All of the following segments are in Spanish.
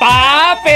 ¡Papi,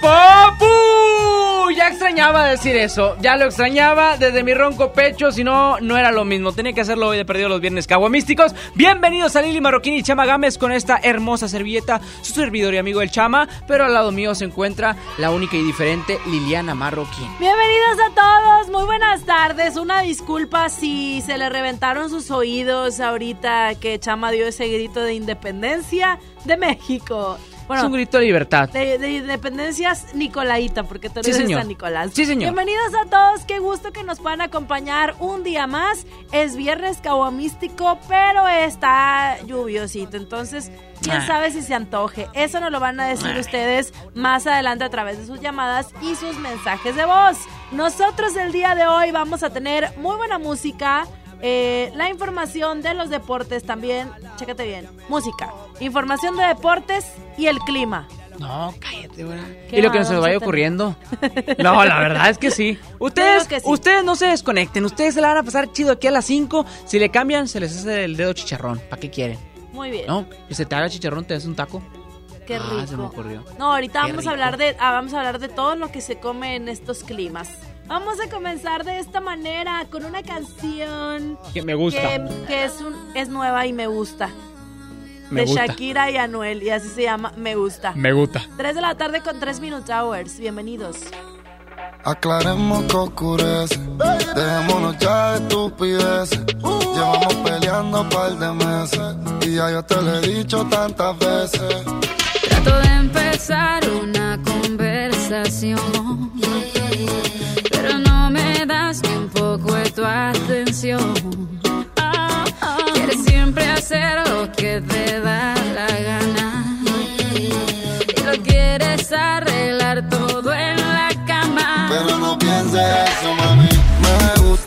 papu! Ya extrañaba decir eso. Ya lo extrañaba desde mi ronco pecho. Si no, no era lo mismo. Tenía que hacerlo hoy de perdido los viernes caguamísticos. Bienvenidos a Lili Marroquín y Chama Gámez con esta hermosa servilleta. Su servidor y amigo el Chama. Pero al lado mío se encuentra la única y diferente Liliana Marroquín. Bienvenidos a todos, muy buenas tardes. Una disculpa si se le reventaron sus oídos ahorita que Chama dio ese grito de independencia de México. Es un grito de libertad. De, de independencias Nicolaita, porque tú Sí, eres señor. San Nicolás. Sí, señor. Bienvenidos a todos, qué gusto que nos puedan acompañar un día más. Es viernes caguamístico, pero está lluviosito, entonces quién Ah. sabe si se antoje. Eso nos lo van a decir ustedes más adelante a través de sus llamadas y sus mensajes de voz. Nosotros el día de hoy vamos a tener muy buena música. Eh, la información de los deportes también, chécate bien, música, información de deportes y el clima. No, cállate, güey. ¿Qué Y lo que nos vaya ocurriendo. No, la verdad es que sí. Ustedes, que sí. ustedes no se desconecten. Ustedes se la van a pasar chido aquí a las 5. Si le cambian, se les hace el dedo chicharrón. ¿Para qué quieren? Muy bien. ¿No? Que se te haga chicharrón, te des un taco. Qué Ah, rico. se me ocurrió. No, ahorita Qué vamos rico. a hablar de ah, vamos a hablar de todo lo que se come en estos climas. Vamos a comenzar de esta manera con una canción Que me gusta. que, que es un es nueva y me gusta. Me de gusta. Shakira y Anuel y así se llama Me gusta. Me gusta. 3 de la tarde con 3 Minutes Hours. Bienvenidos. Aclaremos que oscurece. Dejémonos ya de estupideces. Llevamos peleando un par de meses. Y ya yo te lo he dicho tantas veces. Trato de empezar una conversación, pero no me das ni un poco de tu atención. Ah. Quieres siempre hacer lo que te da la gana y lo quieres arreglar todo en la cama. Pero no pienses eso, mami. Me gusta.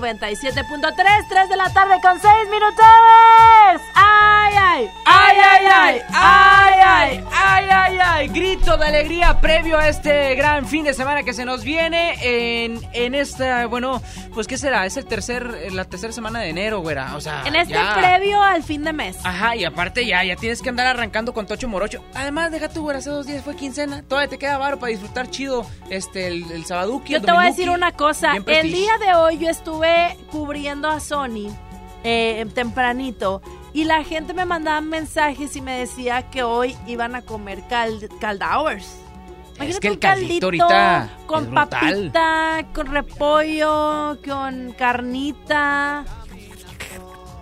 97.3, 3 de la tarde con 6 minutos. ¡Ay, ay! ¡Ay, ay, ay! ¡Ay, ay! ¡Ay, ay, ay! Grito de alegría previo a este gran fin de semana que se nos viene en, en esta, bueno, pues ¿qué será? Es el tercer, la tercera semana de enero, güera. O sea, En este ya. previo al fin de mes. Ajá, y aparte ya, ya tienes que andar arrancando con Tocho Morocho. Además, deja hace dos días fue quincena. Todavía te queda varo para disfrutar chido este, el, el sabaduki, Yo el te voy a decir una cosa. El día de hoy yo estuve cubriendo a Sony eh, tempranito y la gente me mandaba mensajes y me decía que hoy iban a comer cal caldowers. Es Imagínate que el caldito ahorita con es papita, con repollo, con carnita.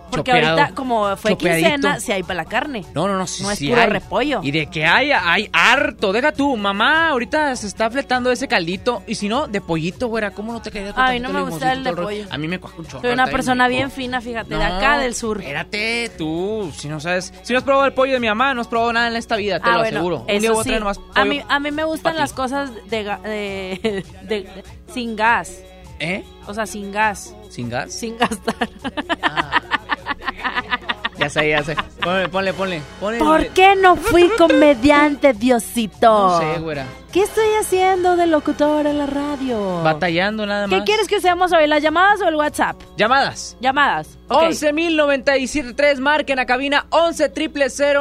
Porque Chopeado. ahorita, como fue Chopeadito. quincena, si hay para la carne. No, no, no, sí, No es sí puro hay. repollo. Y de que hay, hay harto. Deja tú, mamá, ahorita se está fletando ese caldito. Y si no, de pollito, güera, ¿cómo no te quedaría con Ay, no me gusta el de pollo. A mí me cuaja un chorro. Soy una persona rico. bien fina, fíjate, de acá del sur. Espérate, tú, si no sabes, si no has probado el pollo de mi mamá, no has probado nada en esta vida, te Ah, lo bueno, aseguro. Un eso día voy a sí. nomás a pollo mí, a mí me gustan las cosas de, de- de- de- sin gas. ¿Eh? O sea, sin gas. ¿Sin gas? Sin gastar. Ya sé, ya sé. Ponle, ponle, ponle. ponle ¿Por qué no fui comediante, Diosito? No sé, güera. ¿Qué estoy haciendo de locutor en la radio? Batallando nada más. ¿Qué quieres que usemos hoy? ¿Las llamadas o el WhatsApp? Llamadas. Llamadas. Ok. 11.097.3, marquen a cabina 11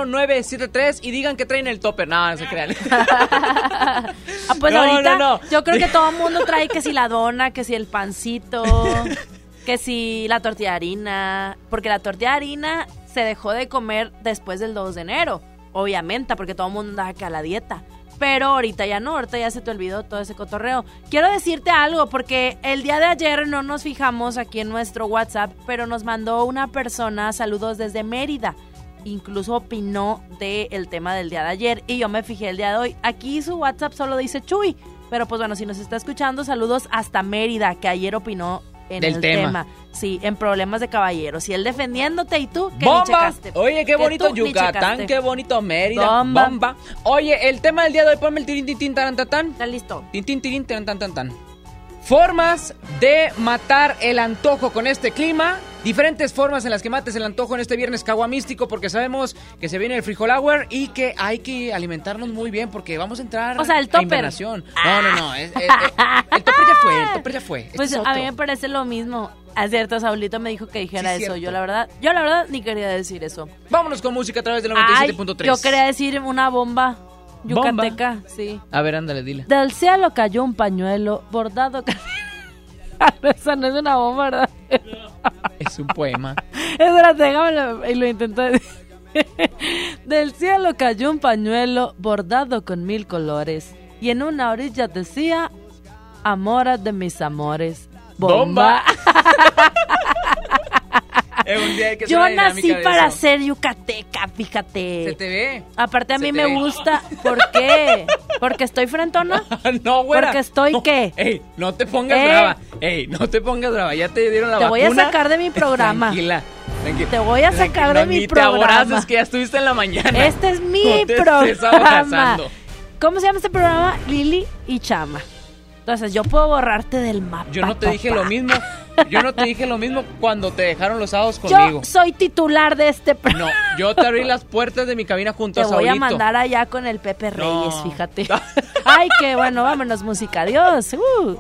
973 y digan que traen el topper. No, no se crean. Ah, pues No, ahorita no, no. yo creo que todo el mundo trae que si la dona, que si el pancito, que si la tortilla de harina, porque la tortilla de harina se dejó de comer después del 2 de enero, obviamente, porque todo el mundo andaba acá a la dieta. Pero ahorita ya no, ahorita ya se te olvidó todo ese cotorreo. Quiero decirte algo, porque el día de ayer no nos fijamos aquí en nuestro WhatsApp, pero nos mandó una persona saludos desde Mérida incluso opinó del tema del día de ayer y yo me fijé el día de hoy. Aquí su WhatsApp solo dice Chuy, pero pues bueno, si nos está escuchando, saludos hasta Mérida, que ayer opinó en Del el tema. tema. Sí, en problemas de caballeros. Y él defendiéndote y tú que ni ¡Bomba! checaste. Oye, qué bonito Yucatán, qué bonito Mérida. Bomba. Bomba. Oye, el tema del día de hoy, ponme el tirín, tin, tin, taran, tan, tan. Está listo. Tirín, taran, tan, tan, tan. Formas de matar el antojo con este clima. Diferentes formas en las que mates el antojo en este viernes caguamístico porque sabemos que se viene el frijol hour y que hay que alimentarnos muy bien porque vamos a entrar O sea, el topper. No, no, no. es- es- es- el topper ya fue, el topper ya fue. Este Pues es a mí me parece lo mismo. A cierto, Saulito me dijo que dijera Sí, eso. cierto. Yo la verdad, yo la verdad ni quería decir eso. Vámonos con música a través del Ay, 97.3. yo quería decir una bomba ¿Bomba? yucateca, sí. A ver, ándale, dile. Del cielo cayó un pañuelo bordado. Esa no es una bomba, ¿verdad? Es un poema. Espérate, y lo intento decir. Del cielo cayó un pañuelo bordado con mil colores y en una orilla decía Amora de mis amores. Bomba. un día hay que hacer Yo nací para ser yucateca, fíjate. Se te ve. Aparte a mí te me ve. gusta. ¿Por qué? ¿Porque estoy frentona? no, güera. Porque estoy, No, ¿qué? Ey, no te pongas ¿Eh? brava. Ey, no te pongas brava. Ya te dieron la Te voy a sacar de mi programa. Tranquila. tranquila. Te voy a sacar de mi programa. te aboraces que ya estuviste en la mañana. Este es mi No te estés programa. abrazando. ¿Cómo se llama este programa? Lili y Chama. Entonces, yo puedo borrarte del mapa. Yo no te dije papá. lo mismo. Yo no te dije lo mismo cuando te dejaron los sábados Yo conmigo. soy titular de este. No, yo te abrí las puertas de mi cabina junto Te a voy a mandar allá con el Pepe No. Reyes, fíjate. Ay, qué bueno, vámonos, música. Adiós. Uh.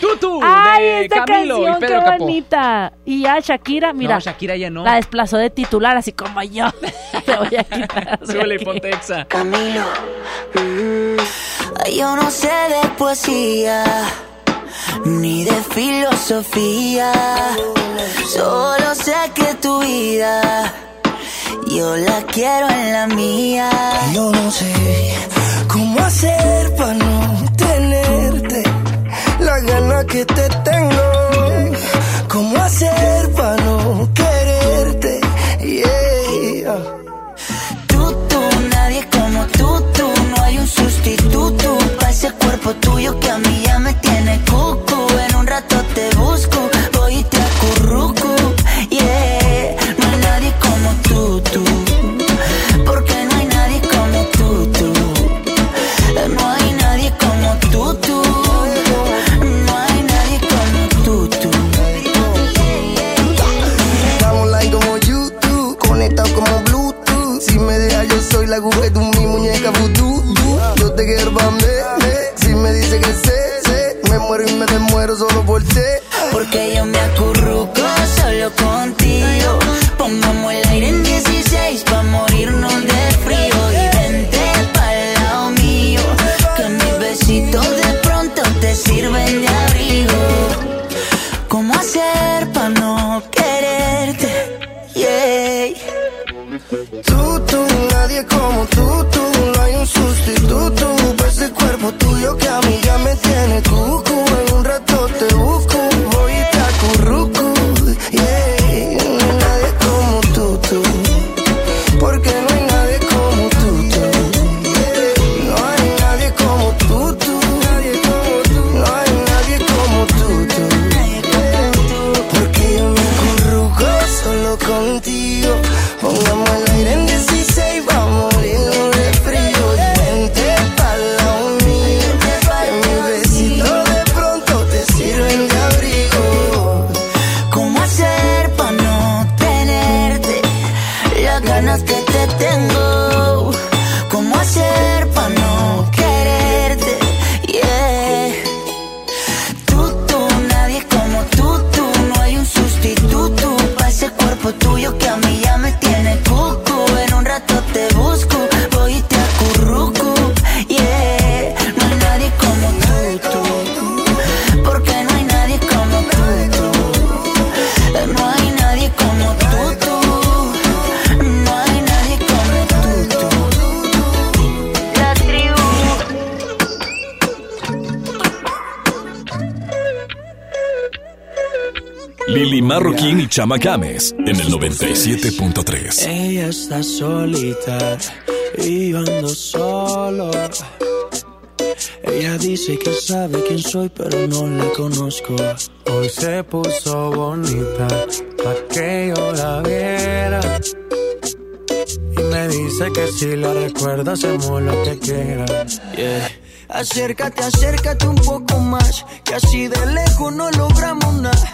Tutu Ay, de esta Camilo y canción, qué Pedro Capó. bonita. Y ya Shakira, mira, No, Shakira ya no. la desplazó de titular, así como yo. Te voy a quitar. Súbele y aquí. ponte exa. Camilo. mm, Yo no sé de poesía ni de filosofía. Solo sé que tu vida yo la quiero en la mía. Yo no sé cómo hacer para no la gana que te tengo. Cómo hacer para no quererte. Yeah. Tú, tú, nadie como tú, tú. No hay un sustituto para ese cuerpo tuyo que a mí ya me tiene cucu. En un rato te busco, voy y te la que tú mi muñeca vudú. Yo te quiero pa' me. Si me dice que sé, sé, me muero y me desmuero solo por ti. Porque yo me acurruco solo contigo. Pongamos el aire en 16 pa' morir nadie como tú, tú, no hay un sustituto. Ese cuerpo tuyo que a Chama Games en el 97.3. Ella está solita y yo ando solo. Ella dice que sabe quién soy, pero no la conozco. Hoy se puso bonita pa' que yo la viera. Y me dice que si la recuerda hacemos lo que quiera. Yeah. Acércate, acércate un poco más, que así de lejos no logramos nada.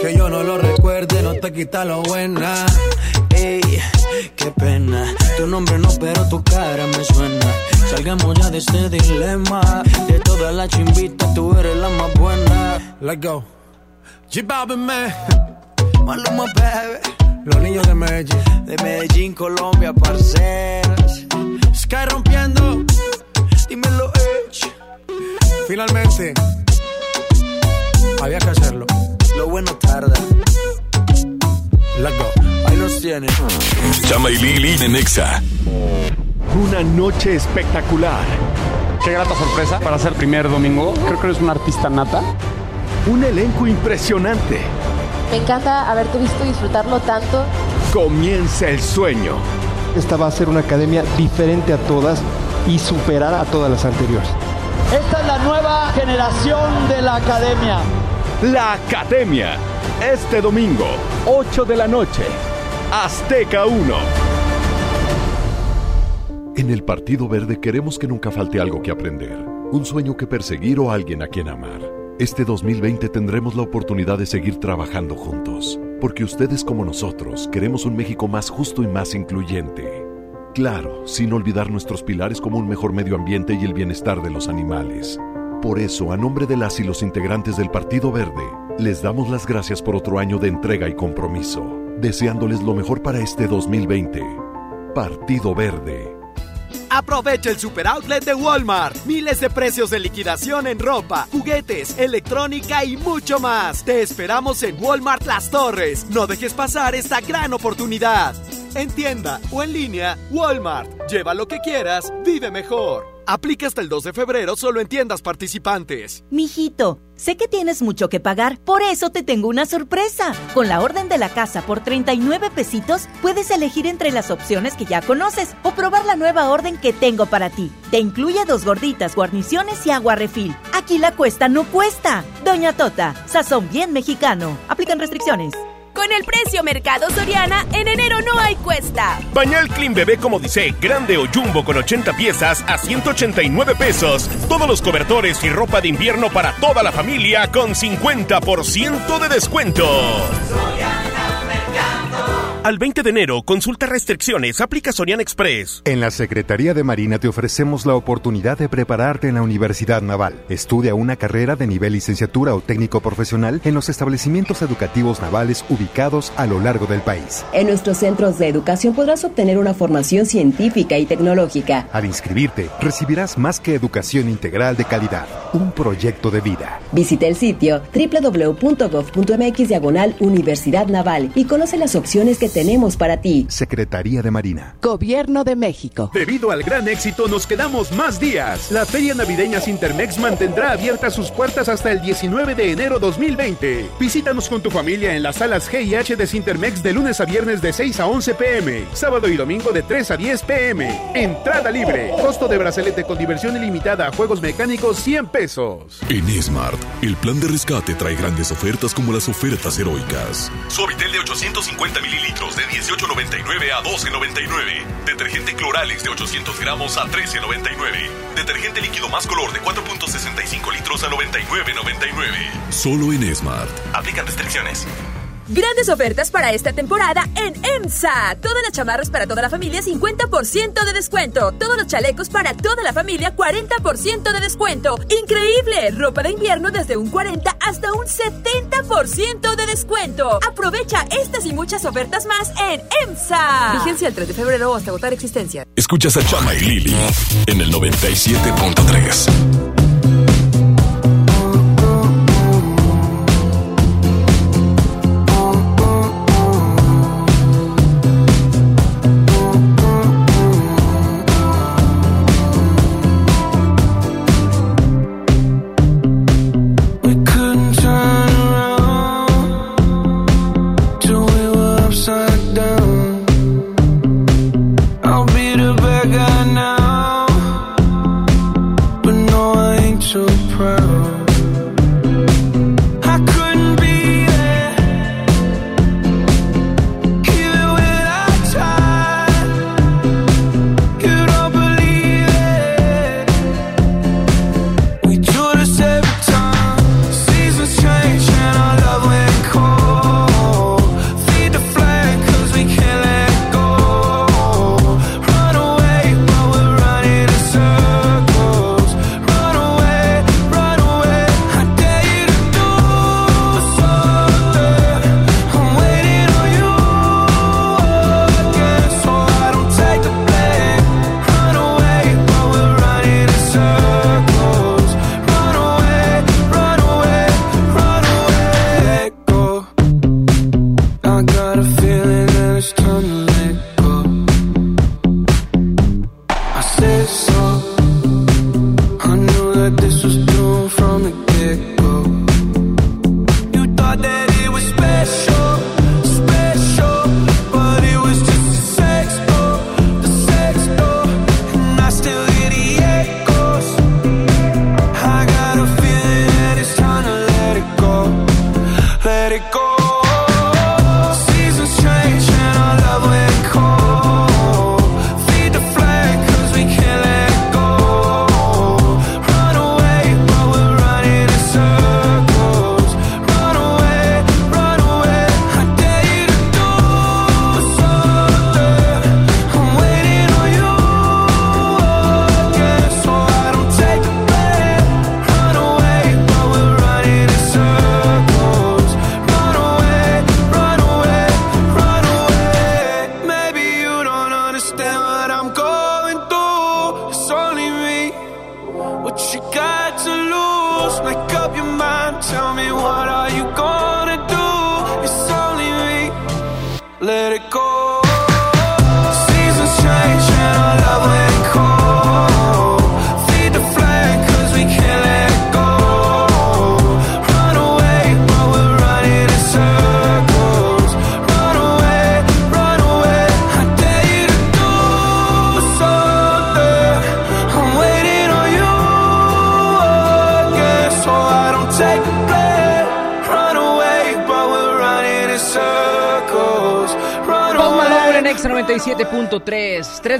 Que yo no lo recuerde, no te quita lo buena. Ey, qué pena. Tu nombre no, pero tu cara me suena. Salgamos ya de este dilema. De todas las chimbitas, tú eres la más buena. Let's go. G Balvin, man. Maluma, baby. Los niños de Medellín. De Medellín, Colombia, parceras. Sky rompiendo. Dímelo, Edge. Finalmente. había que hacerlo. Lo bueno tarda. Let's go. Ahí los tienes. Chama y Lili de Nexa. Una noche espectacular. Qué grata sorpresa para ser primer domingo. Creo que eres un artista nata. Un elenco impresionante. Me encanta haberte visto disfrutarlo tanto. Comienza el sueño. Esta va a ser una academia diferente a todas y superar a todas las anteriores. Esta es la nueva generación de la academia. La Academia. Este domingo, 8 de la noche. Azteca 1. En el Partido Verde queremos que nunca falte algo que aprender, un sueño que perseguir o alguien a quien amar. Este 2020 tendremos la oportunidad de seguir trabajando juntos, porque ustedes como nosotros queremos un México más justo y más incluyente. Claro, sin olvidar nuestros pilares como un mejor medio ambiente y el bienestar de los animales. Por eso, a nombre de las y los integrantes del Partido Verde, les damos las gracias por otro año de entrega y compromiso, deseándoles lo mejor para este 2020. Partido Verde. Aprovecha el super outlet de Walmart. Miles de precios de liquidación en ropa, juguetes, electrónica y mucho más. Te esperamos en Walmart Las Torres. No dejes pasar esta gran oportunidad. En tienda o en línea, Walmart. Lleva lo que quieras, vive mejor. Aplica hasta el 2 de febrero solo en tiendas participantes. Mijito, sé que tienes mucho que pagar, por eso te tengo una sorpresa. Con la orden de la casa por 39 pesitos, puedes elegir entre las opciones que ya conoces o probar la nueva orden que tengo para ti. Te incluye dos gorditas, guarniciones y agua refil. Aquí la cuesta no cuesta. Doña Tota, sazón bien mexicano. Aplican restricciones. Con el precio Mercado Soriana, en enero no hay cuesta. Pañal Clean Bebé como dice, grande o jumbo con 80 piezas a 189 pesos. Todos los cobertores y ropa de invierno para toda la familia con 50% de descuento. Al 20 de enero, consulta restricciones, aplica Sorian Express. En la Secretaría de Marina te ofrecemos la oportunidad de prepararte en la Universidad Naval. Estudia una carrera de nivel licenciatura o técnico profesional en los establecimientos educativos navales ubicados a lo largo del país. En nuestros centros de educación podrás obtener una formación científica y tecnológica. Al inscribirte, recibirás más que educación integral de calidad, un proyecto de vida. Visita el sitio www.gov.mx diagonal Universidad Naval y conoce las opciones que tenemos para ti. Secretaría de Marina. Gobierno de México. Debido al gran éxito, nos quedamos más días. La Feria Navideña Sintermex mantendrá abiertas sus puertas hasta el 19 de enero 2020. Visítanos con tu familia en las salas G y H de Sintermex de lunes a viernes de 6 a 11 pm, sábado y domingo de 3 a 10 pm. Entrada libre. Costo de brazalete con diversión ilimitada a juegos mecánicos 100 pesos. En Smart, el plan de rescate trae grandes ofertas como las ofertas heroicas. Suavitel de 850 mililitros de 18.99 a 12.99. Detergente Cloralex de 800 gramos a 13.99. Detergente líquido más color de 4.65 litros a 99.99. Solo en Smart. Aplican restricciones. Grandes ofertas para esta temporada en EMSA. Todas las chamarras para toda la familia, 50% de descuento. Todos los chalecos para toda la familia, 40% de descuento. ¡Increíble! Ropa de invierno desde un 40 hasta un 70% de descuento. Aprovecha estas y muchas ofertas más en EMSA. Vigencia el 3 de febrero hasta agotar existencia. Escuchas a Chama y Lili en el 97.3.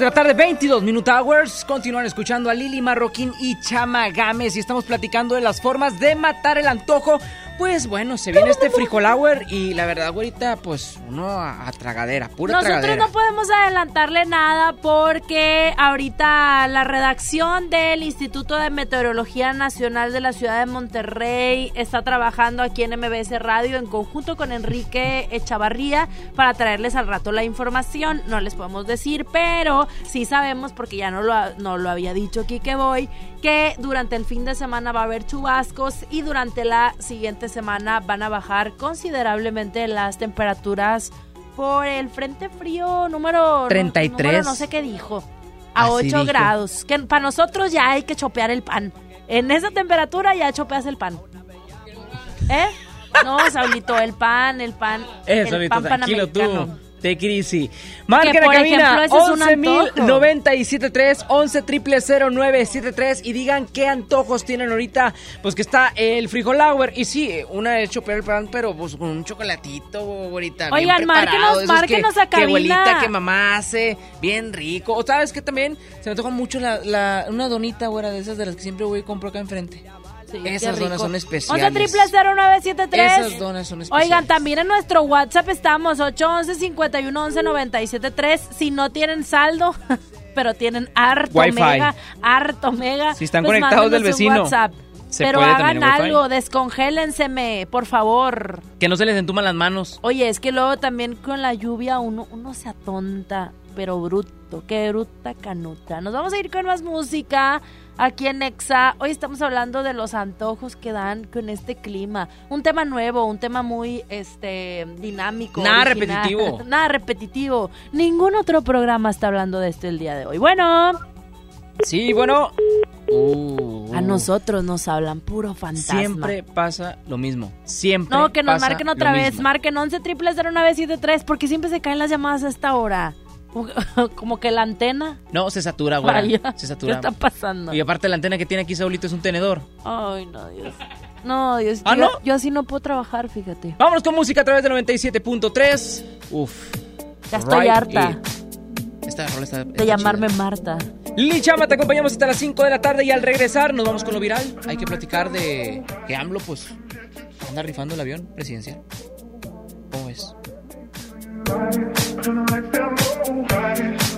de la tarde, 22 Minute Hours. Continúan escuchando a Lili Marroquín y Chama Gámez. Y estamos platicando de las formas de matar el antojo. Pues bueno, se viene este frijol hour. Y la verdad, güerita, pues uno a, a tragadera, pura Nosotros tragadera. no podemos adelantarle nada porque ahorita la redacción del Instituto de Meteorología Nacional de la Ciudad de Monterrey está trabajando aquí en MBS Radio en conjunto con Enrique Echavarría para traerles al rato la información. No les podemos decir, pero sí sabemos, porque ya no lo, no lo había dicho Kike Boy, que durante el fin de semana va a haber chubascos y durante la siguiente semana van a bajar considerablemente las temperaturas por el frente frío número no- 33. número no sé qué dijo. A Así 8 dijo. grados. Que para nosotros ya hay que chopear el pan. En esa temperatura ya chopeas el pan. ¿Eh? No, Saulito, el pan, el pan. Eso, el ahorita, pan tranquilo tú. Te crisis. Marquen Que, a por cabina ejemplo, ese es un antojo. 11.097.3, 11 0973 y digan qué antojos tienen ahorita. Pues que está el frijol hour. Y sí, una es chopear el pan, pero pues con un chocolatito, ahorita. Oigan, márquenos, márquenos que, a Que cabina. abuelita, que mamá hace, bien rico. O sabes que también se me antoja mucho la, la- una donita, güera, de esas de las que siempre voy y compro acá enfrente. Esas donas rico. son 11 especiales. triple 0973. Esas donas son especiales. Oigan, también en nuestro WhatsApp estamos 811 51 11 973 Si no tienen saldo, pero tienen harto Wi-Fi. mega, harto mega. Si están pues conectados del vecino, WhatsApp. se Pero puede hagan algo, descongélenseme, por favor. Que no se les entuman las manos. Oye, es que luego también con la lluvia uno, uno se atonta, pero bruto, qué bruta canuta. Nos vamos a ir con más música aquí en Exa. Hoy estamos hablando de los antojos que dan con este clima. Un tema nuevo, un tema muy este dinámico. Nada original. repetitivo. Nada repetitivo. Ningún otro programa está hablando de esto el día de hoy. Bueno, Sí, bueno. Uh, a nosotros nos hablan puro fantasma. Siempre pasa lo mismo. Siempre. No, que nos pasa marquen otra vez. mismo. Marquen 11 triple 0973 porque siempre se caen las llamadas a esta hora. Como- que la antena. No, se satura, güey. Vaya, Se satura. ¿qué está pasando? Y aparte la antena que tiene aquí Saulito es un tenedor. Ay, no, Dios. No, Dios. ¿Ah, yo, no? yo así no puedo trabajar, fíjate. Vámonos con música a través del 97.3. Uf. Ya estoy Right harta it. Esta rola está. de llamarme Marta. Lili Chama, te acompañamos hasta las 5 de la tarde y al regresar nos vamos con lo viral. Hay que platicar de que AMLO, pues, anda rifando el avión presidencial. ¿Cómo Right, turn the lights down low. Right.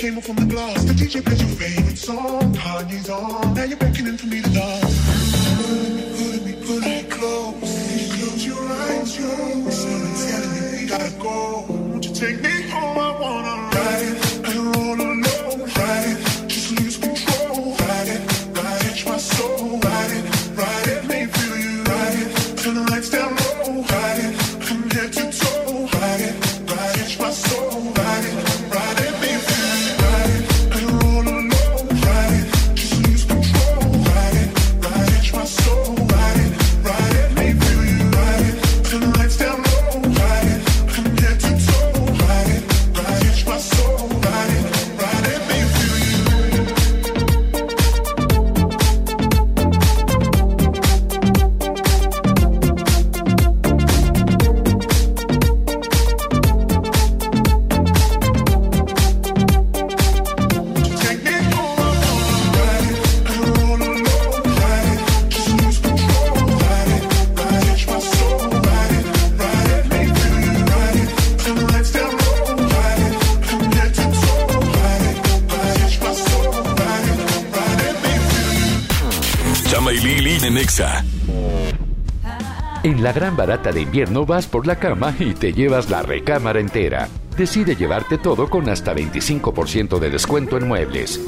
Came up from the glass. The DJ plays your favorite song. Kanye's on. Now you're beckoning for me to dance. Pulling me, pulling me, pulling me close. Close your eyes, yo. Someone's telling me we gotta go. Won't you take me la gran barata de invierno vas por la cama y te llevas la recámara entera. Decide llevarte todo con hasta 25% de descuento en muebles.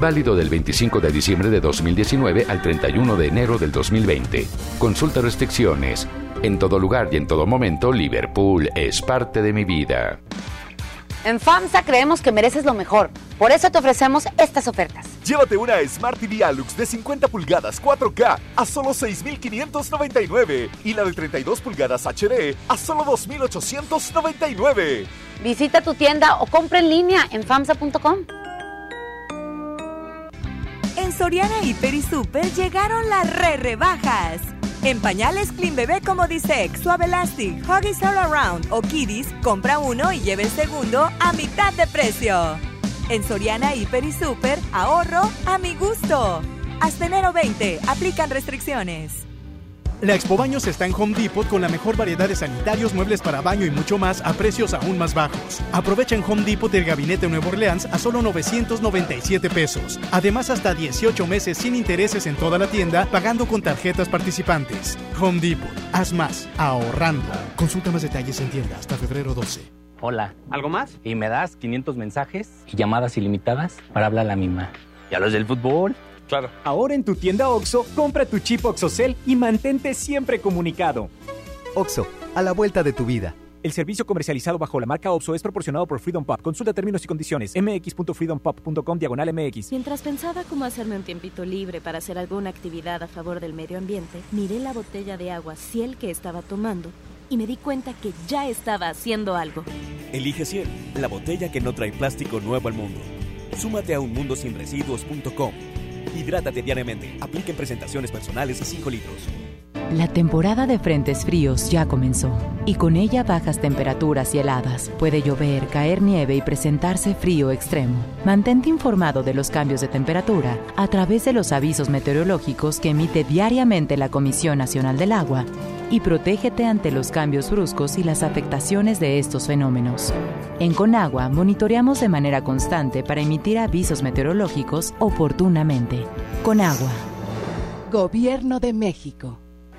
Válido del 25 de diciembre de 2019 al 31 de enero del 2020. Consulta restricciones. En todo lugar y en todo momento, Liverpool es parte de mi vida. En FAMSA creemos que mereces lo mejor. Por eso te ofrecemos estas ofertas. Llévate una Smart TV Alux de 50 pulgadas 4K a solo 6,599 y la de 32 pulgadas HD a solo 2,899. Visita tu tienda o compra en línea en FAMSA.com. En Soriana Hiper y Super llegaron las re rebajas. En pañales Clean Bebé como Disec, Suave Elastic, Huggies All Around o Kiddies, compra uno y lleve el segundo a mitad de precio. En Soriana Hiper y Super, ahorro a mi gusto. Hasta enero 20, aplican restricciones. La Expo Baños está en Home Depot con la mejor variedad de sanitarios, muebles para baño y mucho más a precios aún más bajos. Aprovecha en Home Depot el gabinete Nuevo Orleans a solo 997 pesos. Además, hasta 18 meses sin intereses en toda la tienda, pagando con tarjetas participantes. Home Depot, haz más, ahorrando. Consulta más detalles en tienda hasta febrero 12. Hola. ¿Algo más? Y me das 500 mensajes y llamadas ilimitadas para hablar a la misma. ¿Y a los del fútbol? Claro. Ahora en tu tienda OXO, compra tu chip OXOCEL y mantente siempre comunicado. OXO, a la vuelta de tu vida. El servicio comercializado bajo la marca OXO es proporcionado por Freedom Pop. Consulta términos y condiciones. mx.freedompop.com diagonal mx. Mientras pensaba cómo hacerme un tiempito libre para hacer alguna actividad a favor del medio ambiente, miré la botella de agua Ciel que estaba tomando y me di cuenta que ya estaba haciendo algo. Elige Ciel, la botella que no trae plástico nuevo al mundo. Súmate a unmundosinresiduos.com. Hidrátate diariamente. Apliquen presentaciones personales y 5 litros. La temporada de frentes fríos ya comenzó y con ella bajas temperaturas y heladas. Puede llover, caer nieve y presentarse frío extremo. Mantente informado de los cambios de temperatura a través de los avisos meteorológicos que emite diariamente la Comisión Nacional del Agua y protégete ante los cambios bruscos y las afectaciones de estos fenómenos. En Conagua monitoreamos de manera constante para emitir avisos meteorológicos oportunamente. Conagua. Gobierno de México.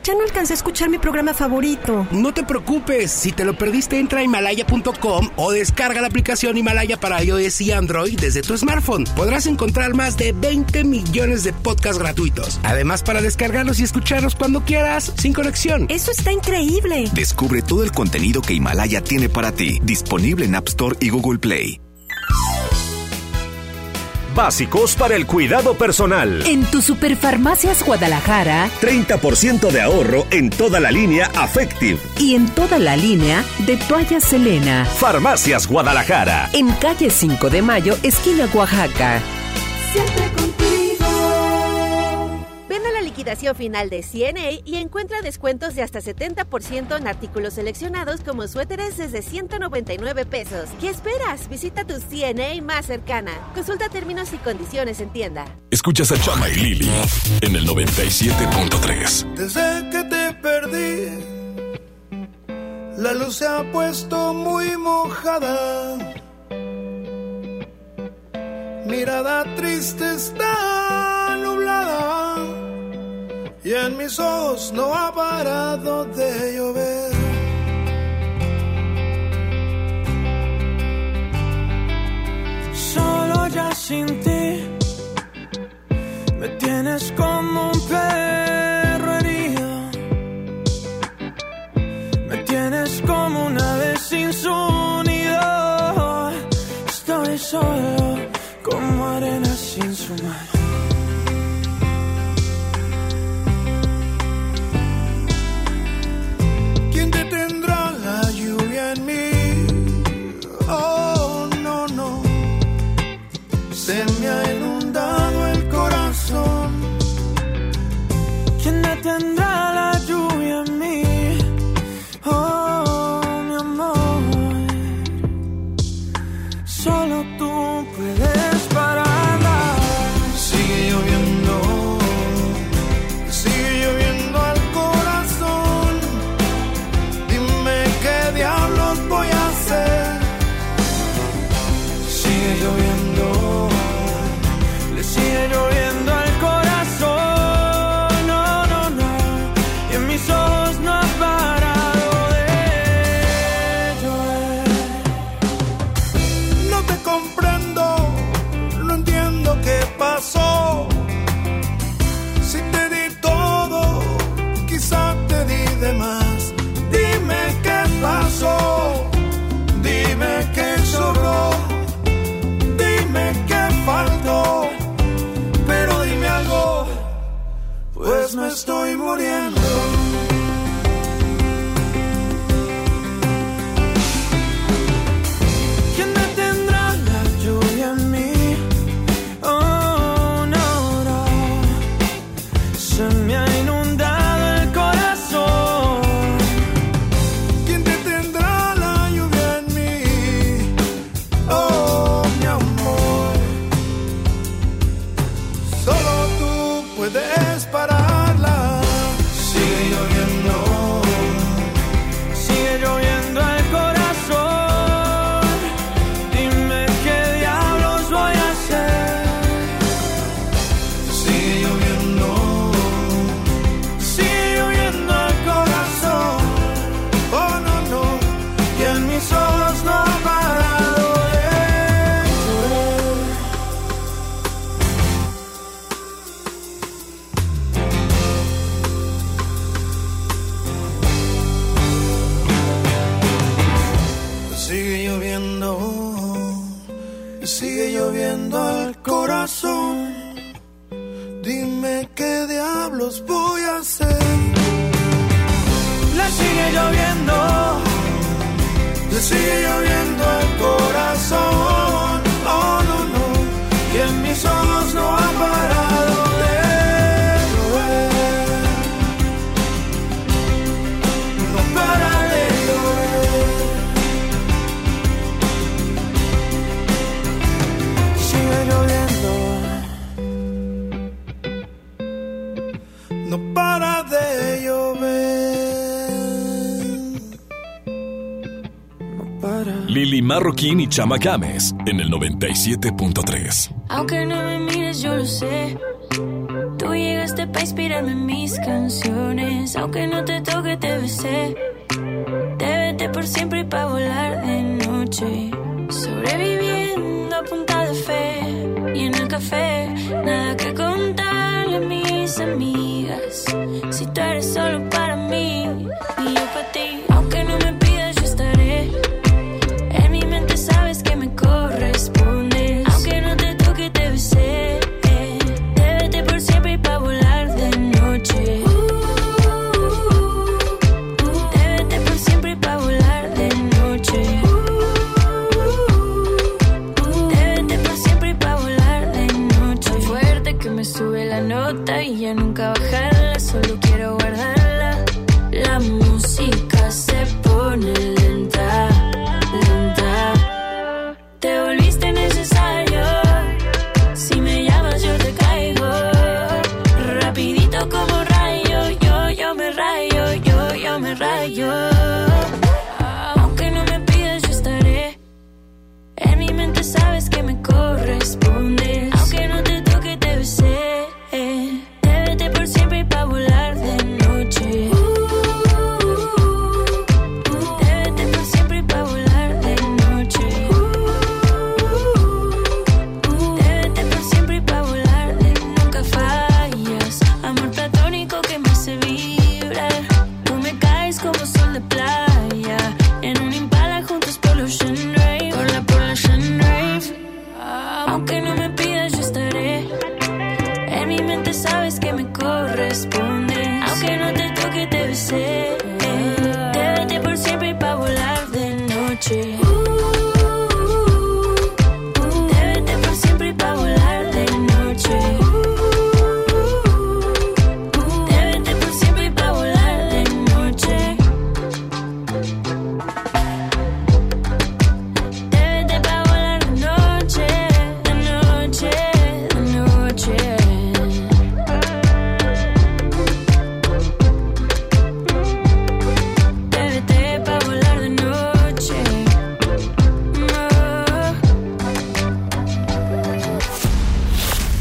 Ya no alcancé a escuchar mi programa favorito. No te preocupes, si te lo perdiste entra a himalaya.com o descarga la aplicación Himalaya para iOS y Android desde tu smartphone. Podrás encontrar más de 20 millones de podcasts gratuitos. Además para descargarlos y escucharlos cuando quieras, sin conexión. Eso está increíble. Descubre todo el contenido que Himalaya tiene para ti, disponible en App Store y Google Play. Básicos para el cuidado personal. En tu Superfarmacias Guadalajara, 30% de ahorro en toda la línea Affective. Y en toda la línea de toallas Selena. Farmacias Guadalajara. En calle 5 de Mayo, esquina Oaxaca. Siempre liquidación final de CNA y encuentra descuentos de hasta 70% en artículos seleccionados como suéteres desde 199 pesos. ¿Qué esperas? Visita tu CNA más cercana. Consulta términos y condiciones en tienda. Escuchas a Chama y Lili en el 97.3. Desde que te perdí, la luz se ha puesto muy mojada. Mirada triste está nublada y en mis ojos no ha parado de llover. Solo ya sin ti me tienes como un perro herido. Me tienes como una vez sin su nido. Estoy solo como arena sin su mar. vez me estoy. see you. Joaquín y Chama Games en el 97.3. Aunque no me mires, yo lo sé. Tú llegaste para inspirarme en mis canciones. Aunque no te toque, te besé. Te vete por siempre y pa' volar de noche. Sobreviviendo a punta de fe. Y en el café, nada que contarle a mis amigas. Si tú eres solo para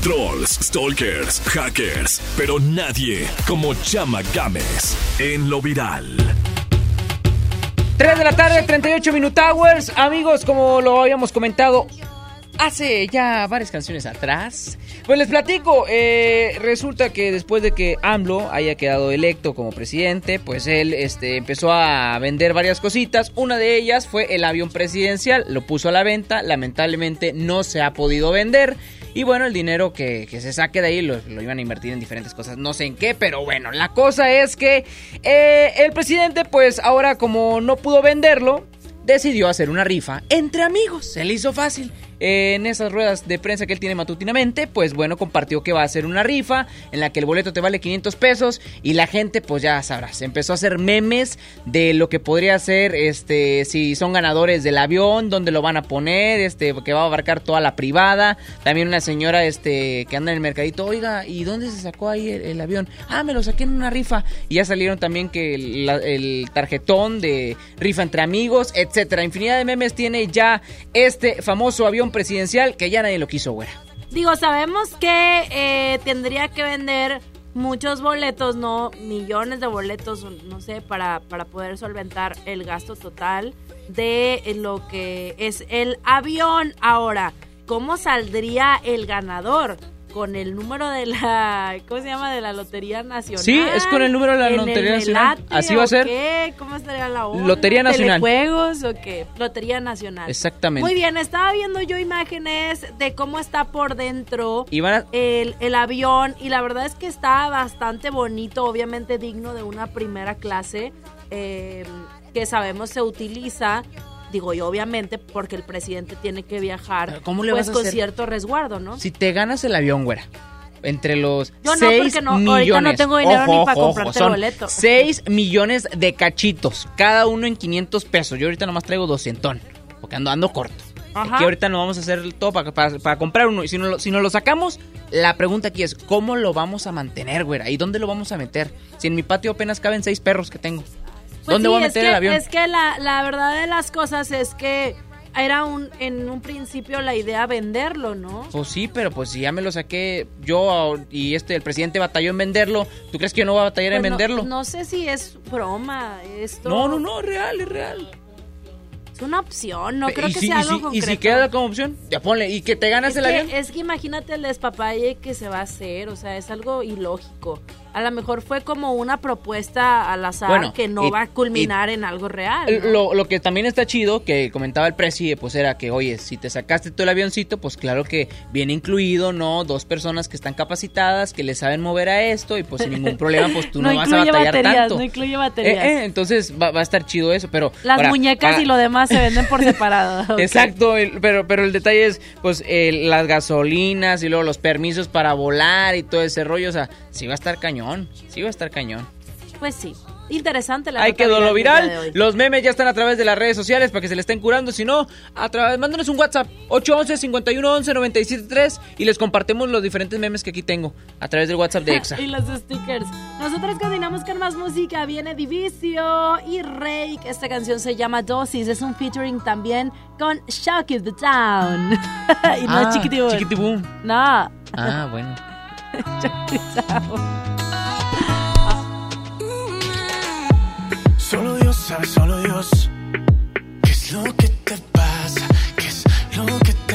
Trolls, stalkers, hackers, pero nadie como Chama Games en lo viral. 3 de la tarde, 38 Minute Hours. Amigos, como lo habíamos comentado hace ya varias canciones atrás. Pues les platico, eh, resulta que después de que AMLO haya quedado electo como presidente, pues él este, empezó a vender varias cositas. Una de ellas fue el avión presidencial, lo puso a la venta, lamentablemente no se ha podido vender. Y bueno, el dinero que, que se saque de ahí lo, lo, iban a invertir en diferentes cosas. No sé en qué, pero bueno, la cosa es que eh, el presidente, pues ahora como no pudo venderlo, decidió hacer una rifa entre amigos. Se le hizo fácil en esas ruedas de prensa que él tiene matutinamente, pues bueno, compartió que va a hacer una rifa en la que el boleto te vale 500 pesos y la gente, pues ya sabrás, empezó a hacer memes de lo que podría ser, este, si son ganadores del avión, dónde lo van a poner, este, que va a abarcar toda la privada. También una señora, este, que anda en el mercadito, oiga, ¿y dónde se sacó ahí el, avión? Ah, me lo saqué en una rifa. Y ya salieron también que el, el tarjetón de rifa entre amigos, etcétera. Infinidad de memes tiene ya este famoso avión presidencial que ya nadie lo quiso, güera. Digo, sabemos que eh, tendría que vender muchos boletos, no millones de boletos, no sé, para, para poder solventar el gasto total de lo que es el avión. Ahora, ¿cómo saldría el ganador? Con el número de la ¿cómo se llama? de la Lotería Nacional. Sí, es con el número de la Lotería Nacional. Así va a ser. Qué? ¿Cómo estaría la onda? Lotería Nacional. ¿Juegos o qué? Lotería Nacional. Exactamente. Muy bien, estaba viendo yo imágenes de cómo está por dentro a... el, el avión y la verdad es que está bastante bonito, obviamente digno de una primera clase eh, que sabemos se utiliza digo yo obviamente porque el presidente tiene que viajar ¿Cómo le pues vas a con hacer? cierto resguardo, ¿no? Si te ganas el avión, güera, entre los Yo no, 6 porque no, millones. ahorita no tengo dinero Ojo, ni para ojo, comprarte son el boleto. 6 millones de cachitos, cada uno en 500 pesos. Yo ahorita nomás traigo 200, porque ando, ando corto. Ajá. Aquí ahorita no vamos a hacer todo para, para, para comprar uno. Y si no, lo, si no lo sacamos, la pregunta aquí es, ¿cómo lo vamos a mantener, güera? ¿Y dónde lo vamos a meter? Si en mi patio apenas caben 6 perros que tengo. Pues ¿Dónde sí, voy a es meter que, el avión? Es que la, la verdad de las cosas es que era un en un principio la idea venderlo, ¿no? Pues sí, pero pues si ya me lo saqué yo y este el presidente batalló en venderlo, ¿tú crees que yo no voy a batallar en Pues no- venderlo? No, sé si es broma esto. No, no, no, es real, es real. Es una opción, no creo que si, sea algo si- concreto. Y si queda como opción, ya ponle. ¿Y que te ganas es el que, avión? Es que imagínate el despapalle que se va a hacer, o sea, es algo ilógico. A lo mejor fue como una propuesta al azar Bueno, que no y- va a culminar en algo real. ¿no? Lo, lo que también está chido, que comentaba el presi, pues era que, oye, si te sacaste tú el avioncito, pues claro que viene incluido, ¿no? Dos personas que están capacitadas, que le saben mover a esto, y pues sin ningún problema, pues tú no, vas a batallar baterías, tanto. No incluye Eh, baterías. eh, entonces va, va a estar chido eso, pero... Las muñecas para- y lo demás se venden por separado. Exacto, el- pero, pero el detalle es, pues, el- las gasolinas y luego los permisos para volar y todo ese rollo, o sea, sí va a estar cañón, sí va a estar cañón. Pues sí, interesante la Ahí nota quedó lo viral. Los memes ya están a través de las redes sociales para que se le estén curando. Si no, a través, mándanos un WhatsApp 811-511-973 y les compartimos los diferentes memes que aquí tengo a través del WhatsApp de Exa. y los stickers. Nosotros continuamos con más música. Viene Divicio y Rake. Esta canción se llama Dosis. Es un featuring también con Shock the Town. y no Ah, Chiquitibum. Chiquitibum. No. Ah, bueno. Shock the Town. Sabe, solo Dios. ¿Qué es lo que te pasa? ¿Qué es lo que te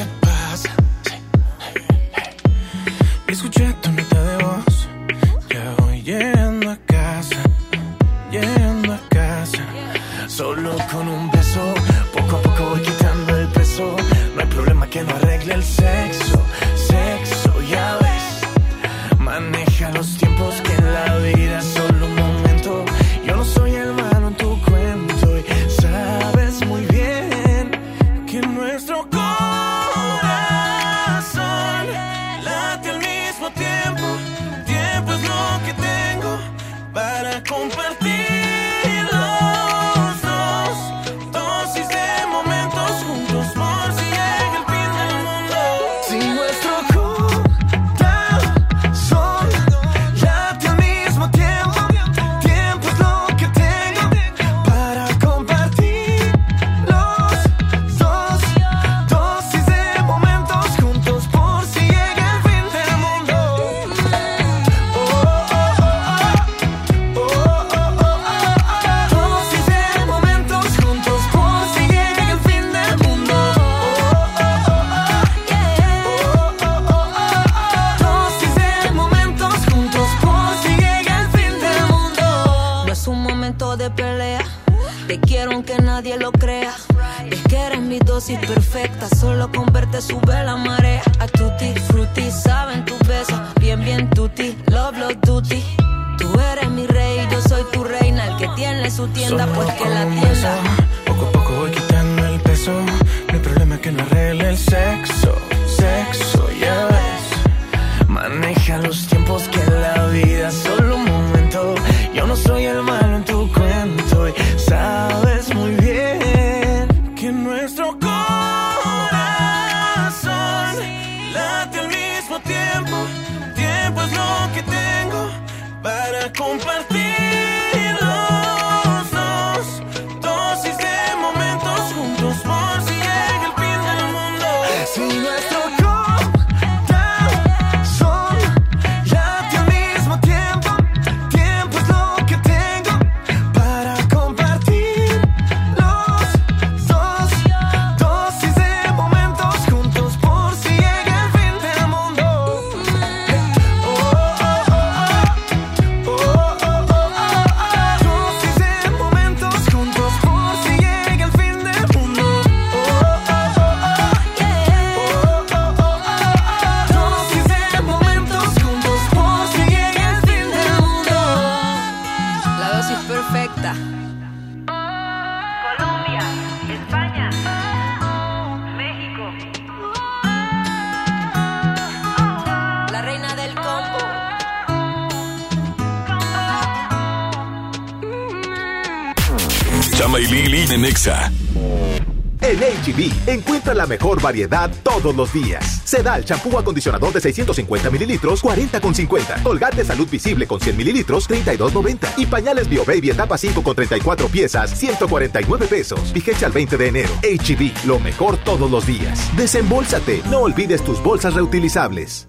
la mejor variedad todos los días. Sedal, champú acondicionador de 650 mililitros, 40,50. Colgate Salud Visible con 100 mililitros, 32,90. Y pañales BioBaby etapa 5 con 34 piezas, 149 pesos. Vigencia al 20 de enero. HB, lo mejor todos los días. Desembolsate, no olvides tus bolsas reutilizables.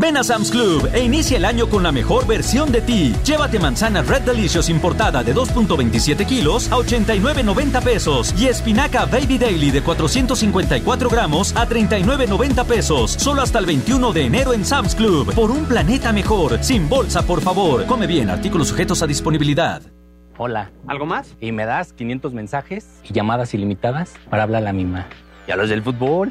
Ven a Sam's Club e inicia el año con la mejor versión de ti. Llévate manzana Red Delicious importada de 2.27 kilos a 89.90 pesos y espinaca Baby Daily de 454 gramos a 39.90 pesos. Solo hasta el 21 de enero en Sam's Club. Por un planeta mejor. Sin bolsa, por favor. Come bien, artículos sujetos a disponibilidad. Hola. ¿Algo más? Y me das 500 mensajes y llamadas ilimitadas para hablar a la misma. ¿Y a los del fútbol?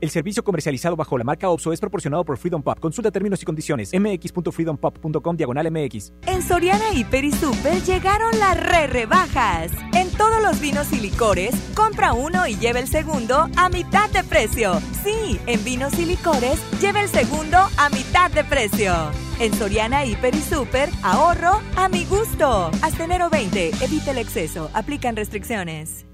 El servicio comercializado bajo la marca OPSO es proporcionado por Freedom Pop. Consulta términos y condiciones. mx.freedompop.com diagonal mx. En Soriana Hiper y Super llegaron las re rebajas. En todos los vinos y licores, compra uno y lleva el segundo a mitad de precio. Sí, en vinos y licores, lleva el segundo a mitad de precio. En Soriana Hiper y Super, ahorro a mi gusto. Hasta enero 20, evita el exceso. Aplican restricciones.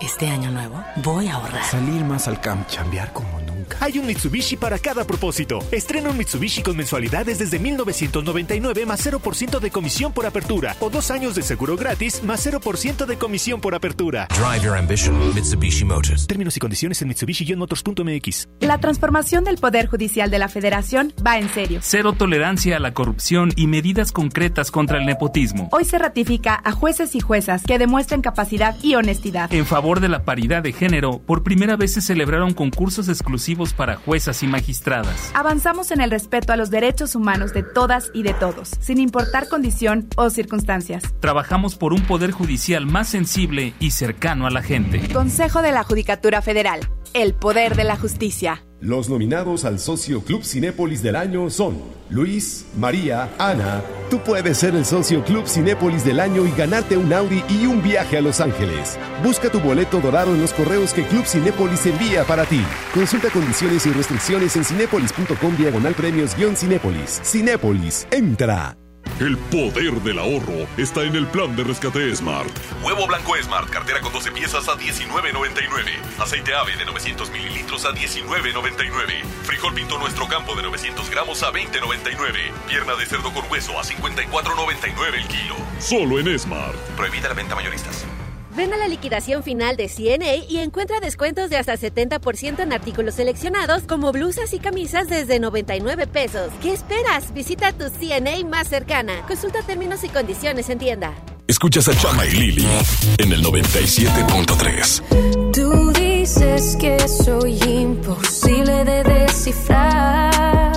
Este año nuevo voy a ahorrar. Salir más al camp, chambear como. Hay un Mitsubishi para cada propósito. Estrena un Mitsubishi con mensualidades desde 1999 más 0% de comisión por apertura o dos años de seguro gratis más 0% de comisión por apertura. Drive your ambition, Mitsubishi Motors. Términos y condiciones en Mitsubishi-motors.mx. La transformación del Poder Judicial de la Federación va en serio. Cero tolerancia a la corrupción y medidas concretas contra el nepotismo. Hoy se ratifica a jueces y juezas que demuestren capacidad y honestidad. En favor de la paridad de género, por primera vez se celebraron concursos exclusivos para juezas y magistradas. Avanzamos en el respeto a los derechos humanos de todas y de todos, sin importar condición o circunstancias. Trabajamos por un poder judicial más sensible y cercano a la gente. Consejo de la Judicatura Federal. El poder de la justicia. Los nominados al Socio Club Cinépolis del año son Luis, María, Ana. Tú puedes ser el Socio Club Cinépolis del año y ganarte un Audi y un viaje a Los Ángeles. Busca tu boleto dorado en los correos que Club Cinépolis envía para ti. Consulta condiciones y restricciones en cinépolis.com diagonal premios Cinépolis. Cinépolis, entra. El poder del ahorro está en el plan de rescate Smart. Huevo blanco Smart, cartera con 12 piezas a 19.99. Aceite ave de 900 mililitros a 19.99. Frijol pinto nuestro campo de 900 gramos a 20.99. Pierna de cerdo con hueso a 54.99 el kilo. Solo en Smart. Prohibida la venta mayoristas. Ven a la liquidación final de CNA y encuentra descuentos de hasta 70% en artículos seleccionados como blusas y camisas desde 99 pesos. ¿Qué esperas? Visita tu CNA más cercana. Consulta términos y condiciones en tienda. Escuchas a Chama y Lili en el 97.3. Tú dices que soy imposible de descifrar.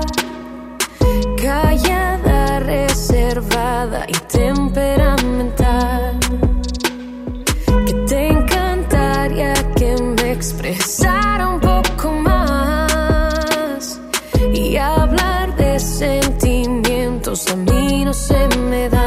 Callada, reservada y temperamental. Expresara un poco más. Y hablar de sentimientos a mí no se me da.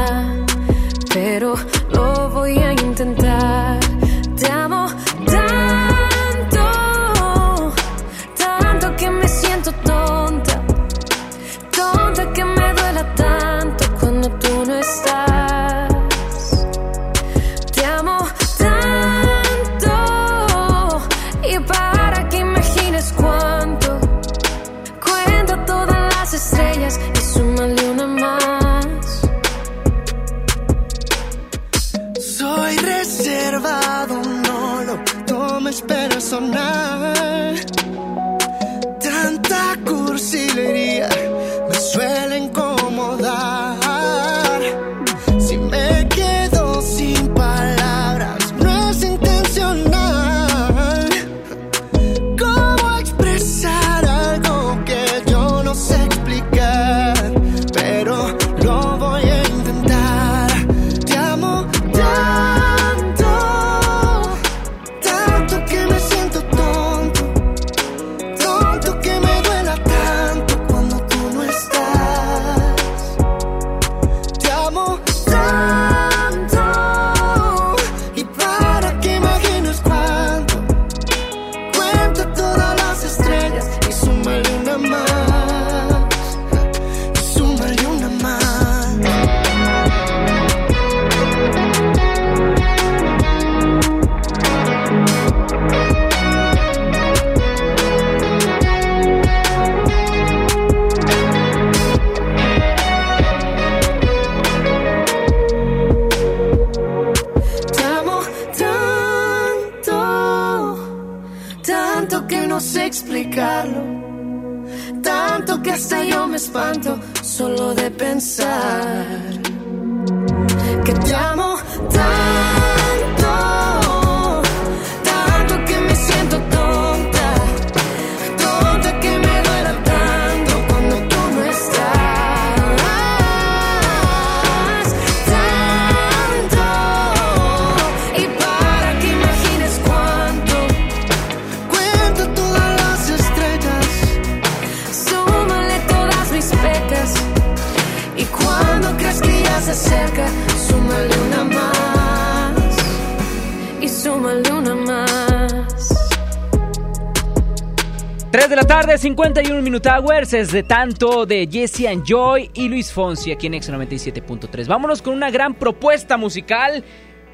51 Minute Hours, es de tanto de Jesse and Joy y Luis Fonsi aquí en X97.3. Vámonos con una gran propuesta musical,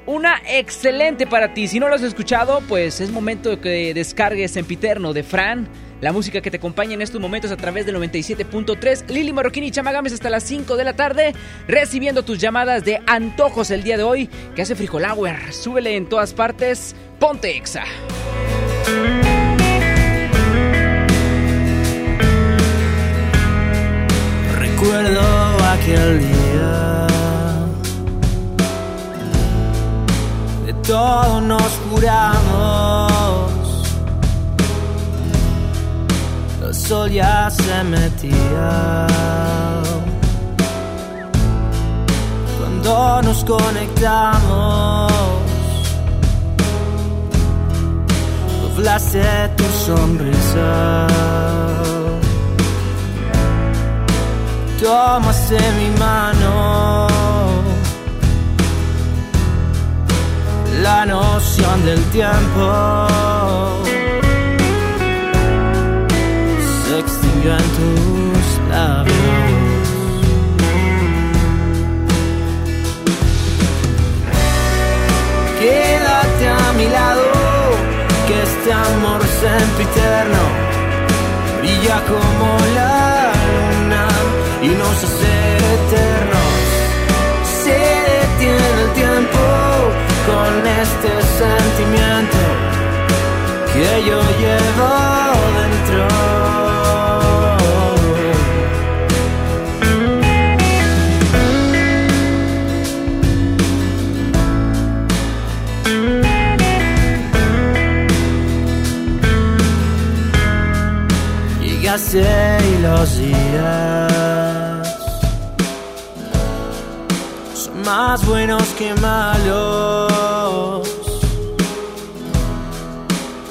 una excelente para ti. Si no lo has escuchado, pues es momento de que descargues Sempiterno de Fran, la música que te acompaña en estos momentos a través del 97.3. Lili Marroquín y Chamagames hasta las 5 de la tarde, recibiendo tus llamadas de antojos el día de hoy, que hace Frijolauer. Súbele en todas partes, ponte Exa. Recuerdo aquel día. De todo nos juramos. El sol ya se metía. Cuando nos conectamos. Doblaste tu sonrisa. Tomaste mi mano. La noción del tiempo que malos.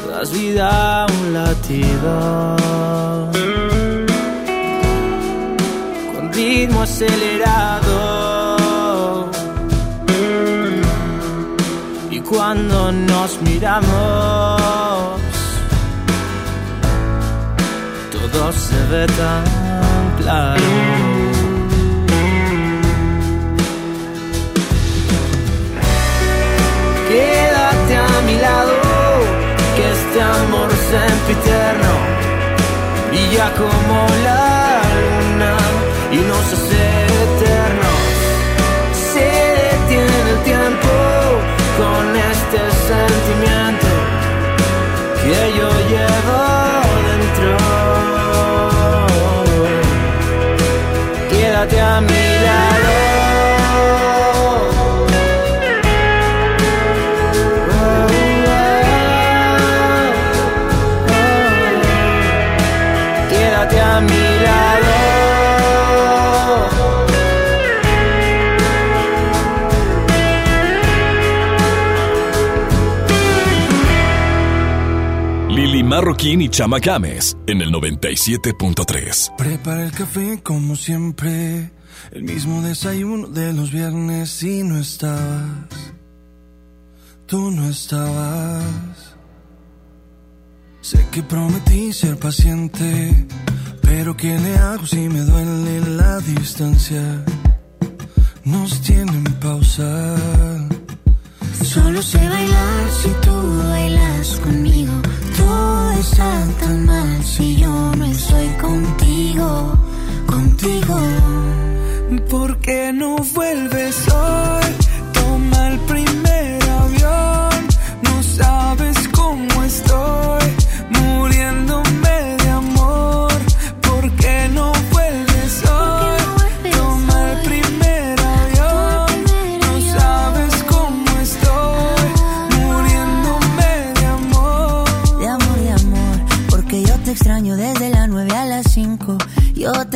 Das vida a un latido con ritmo acelerado. Y cuando nos miramos, todo se ve tan claro. Sempiterno brilla como la luna y nos hace eternos. Se detiene el tiempo con este sentimiento que yo llevo dentro. Quédate a mi lado. Marroquín y Chama Games en el 97.3. Prepara el café como siempre, el mismo desayuno de los viernes y no estabas. Tú no estabas. Sé que prometí ser paciente, pero ¿qué le hago si me duele la distancia? Nos tienen pausa. Solo sé bailar si tú bailas conmigo. Todo está tan mal si yo no estoy contigo, contigo. ¿Por qué no vuelves hoy? Toma el primer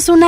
tenemos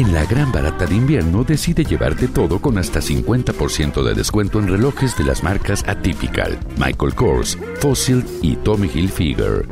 En la gran barata de invierno decide llevarte todo con hasta 50% de descuento en relojes de las marcas Atypical, Michael Kors, Fossil y Tommy Hilfiger.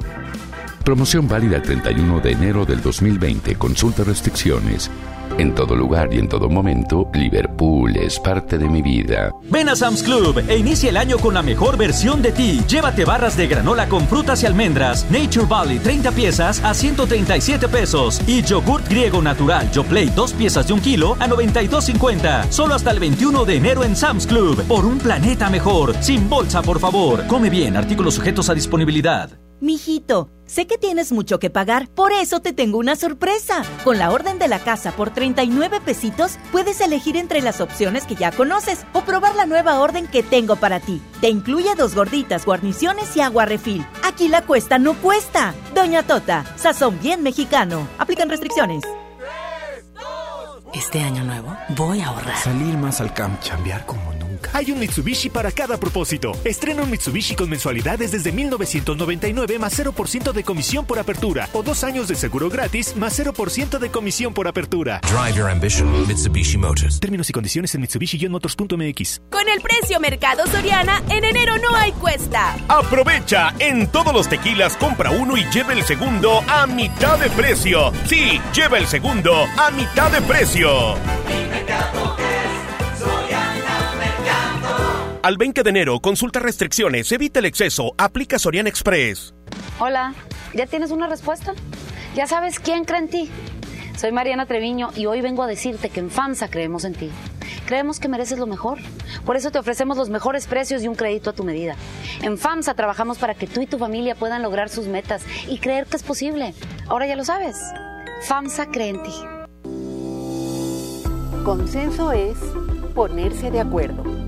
Promoción válida el 31 de enero del 2020. Consulta restricciones. En todo lugar y en todo momento, Liverpool es parte de mi vida. Ven a Sam's Club e inicia el año con la mejor versión de ti. Llévate barras de granola con frutas y almendras, Nature Valley 30 piezas a 137 pesos y yogurt griego natural Yoplait 2 piezas de un kilo a 92.50. Solo hasta el 21 de enero en Sam's Club. Por un planeta mejor. Sin bolsa, por favor. Come bien. Artículos sujetos a disponibilidad. Mijito, sé que tienes mucho que pagar, por eso te tengo una sorpresa. Con la orden de la casa por 39 pesitos, puedes elegir entre las opciones que ya conoces o probar la nueva orden que tengo para ti. Te incluye dos gorditas, guarniciones y agua refil. Aquí la cuesta no cuesta. Doña Tota, sazón bien mexicano. Aplican restricciones. Este año nuevo voy a ahorrar. Salir más al camp, chambear como. Hay un Mitsubishi para cada propósito. Estrena un Mitsubishi con mensualidades desde 1999 más 0% de comisión por apertura o dos años de seguro gratis más 0% de comisión por apertura. Drive your ambition, Mitsubishi Motors. Términos y condiciones en Mitsubishi-motors.mx. Con el precio Mercado Soriana, en enero no hay cuesta. Aprovecha en todos los tequilas, compra uno y lleva el segundo a mitad de precio. Sí, lleva el segundo a mitad de precio. Al 20 de enero, consulta restricciones, evita el exceso, aplica Sorian Express. Hola, ¿ya tienes una respuesta? ¿Ya sabes quién cree en ti? Soy Mariana Treviño y hoy vengo a decirte que en FAMSA creemos en ti. Creemos que mereces lo mejor. Por eso te ofrecemos los mejores precios y un crédito a tu medida. En FAMSA trabajamos para que tú y tu familia puedan lograr sus metas y creer que es posible. Ahora ya lo sabes. FAMSA cree en ti. Consenso es ponerse de acuerdo.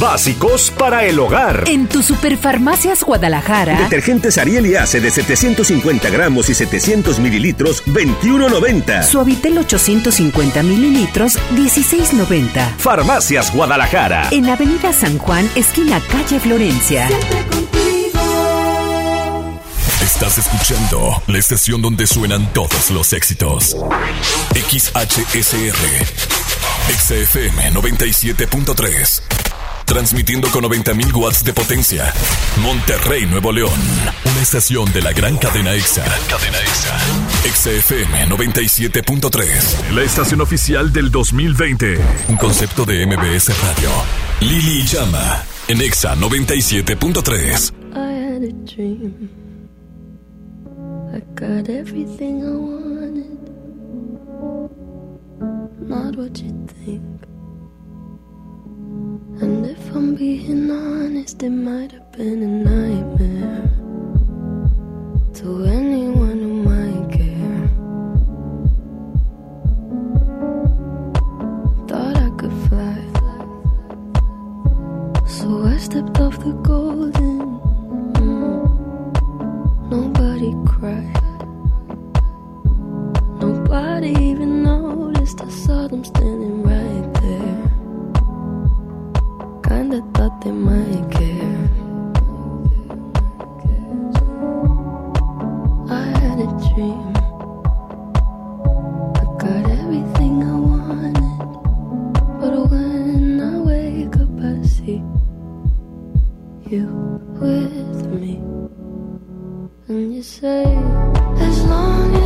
Básicos para el hogar. En tu Superfarmacias Guadalajara. Detergentes Ariel y Ace de 750 gramos y 700 mililitros, 21.90. Suavitel 850 mililitros, 16.90. Farmacias Guadalajara. En Avenida San Juan, esquina calle Florencia. Estás escuchando la estación donde suenan todos los éxitos. XHSR. XFM 97.3. Transmitiendo con 90.000 watts de potencia. Monterrey, Nuevo León. Una estación de la gran cadena EXA. Gran cadena EXA. XFM 97.3. La estación oficial del 2020. Un concepto de MBS Radio. Lili Llama. En EXA 97.3. I had a dream. I got everything I wanted. Not what you think. And if I'm being honest, it might have been a nightmare to anyone who might care. Thought I could fly, so I stepped off the golden. mm. Nobody cried, nobody even noticed. I saw them standing Kinda thought they might care. I had a dream. I got everything I wanted. But when I wake up, I see you with me. And you say, as long as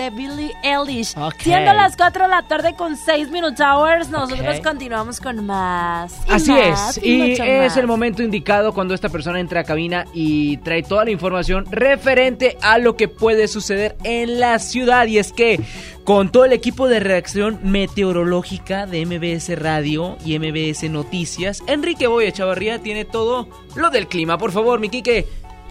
de Billie Eilish. Siendo las 4 de la tarde con 6 minutes hours, nosotros continuamos con más. y Así más, es, y es más. el momento indicado cuando esta persona entra a cabina y trae toda la información referente a lo que puede suceder en la ciudad. Y es que con todo el equipo de redacción meteorológica de MBS Radio y MBS Noticias, Enrique Boya Chavarría tiene todo lo del clima. Por favor, mi Quique,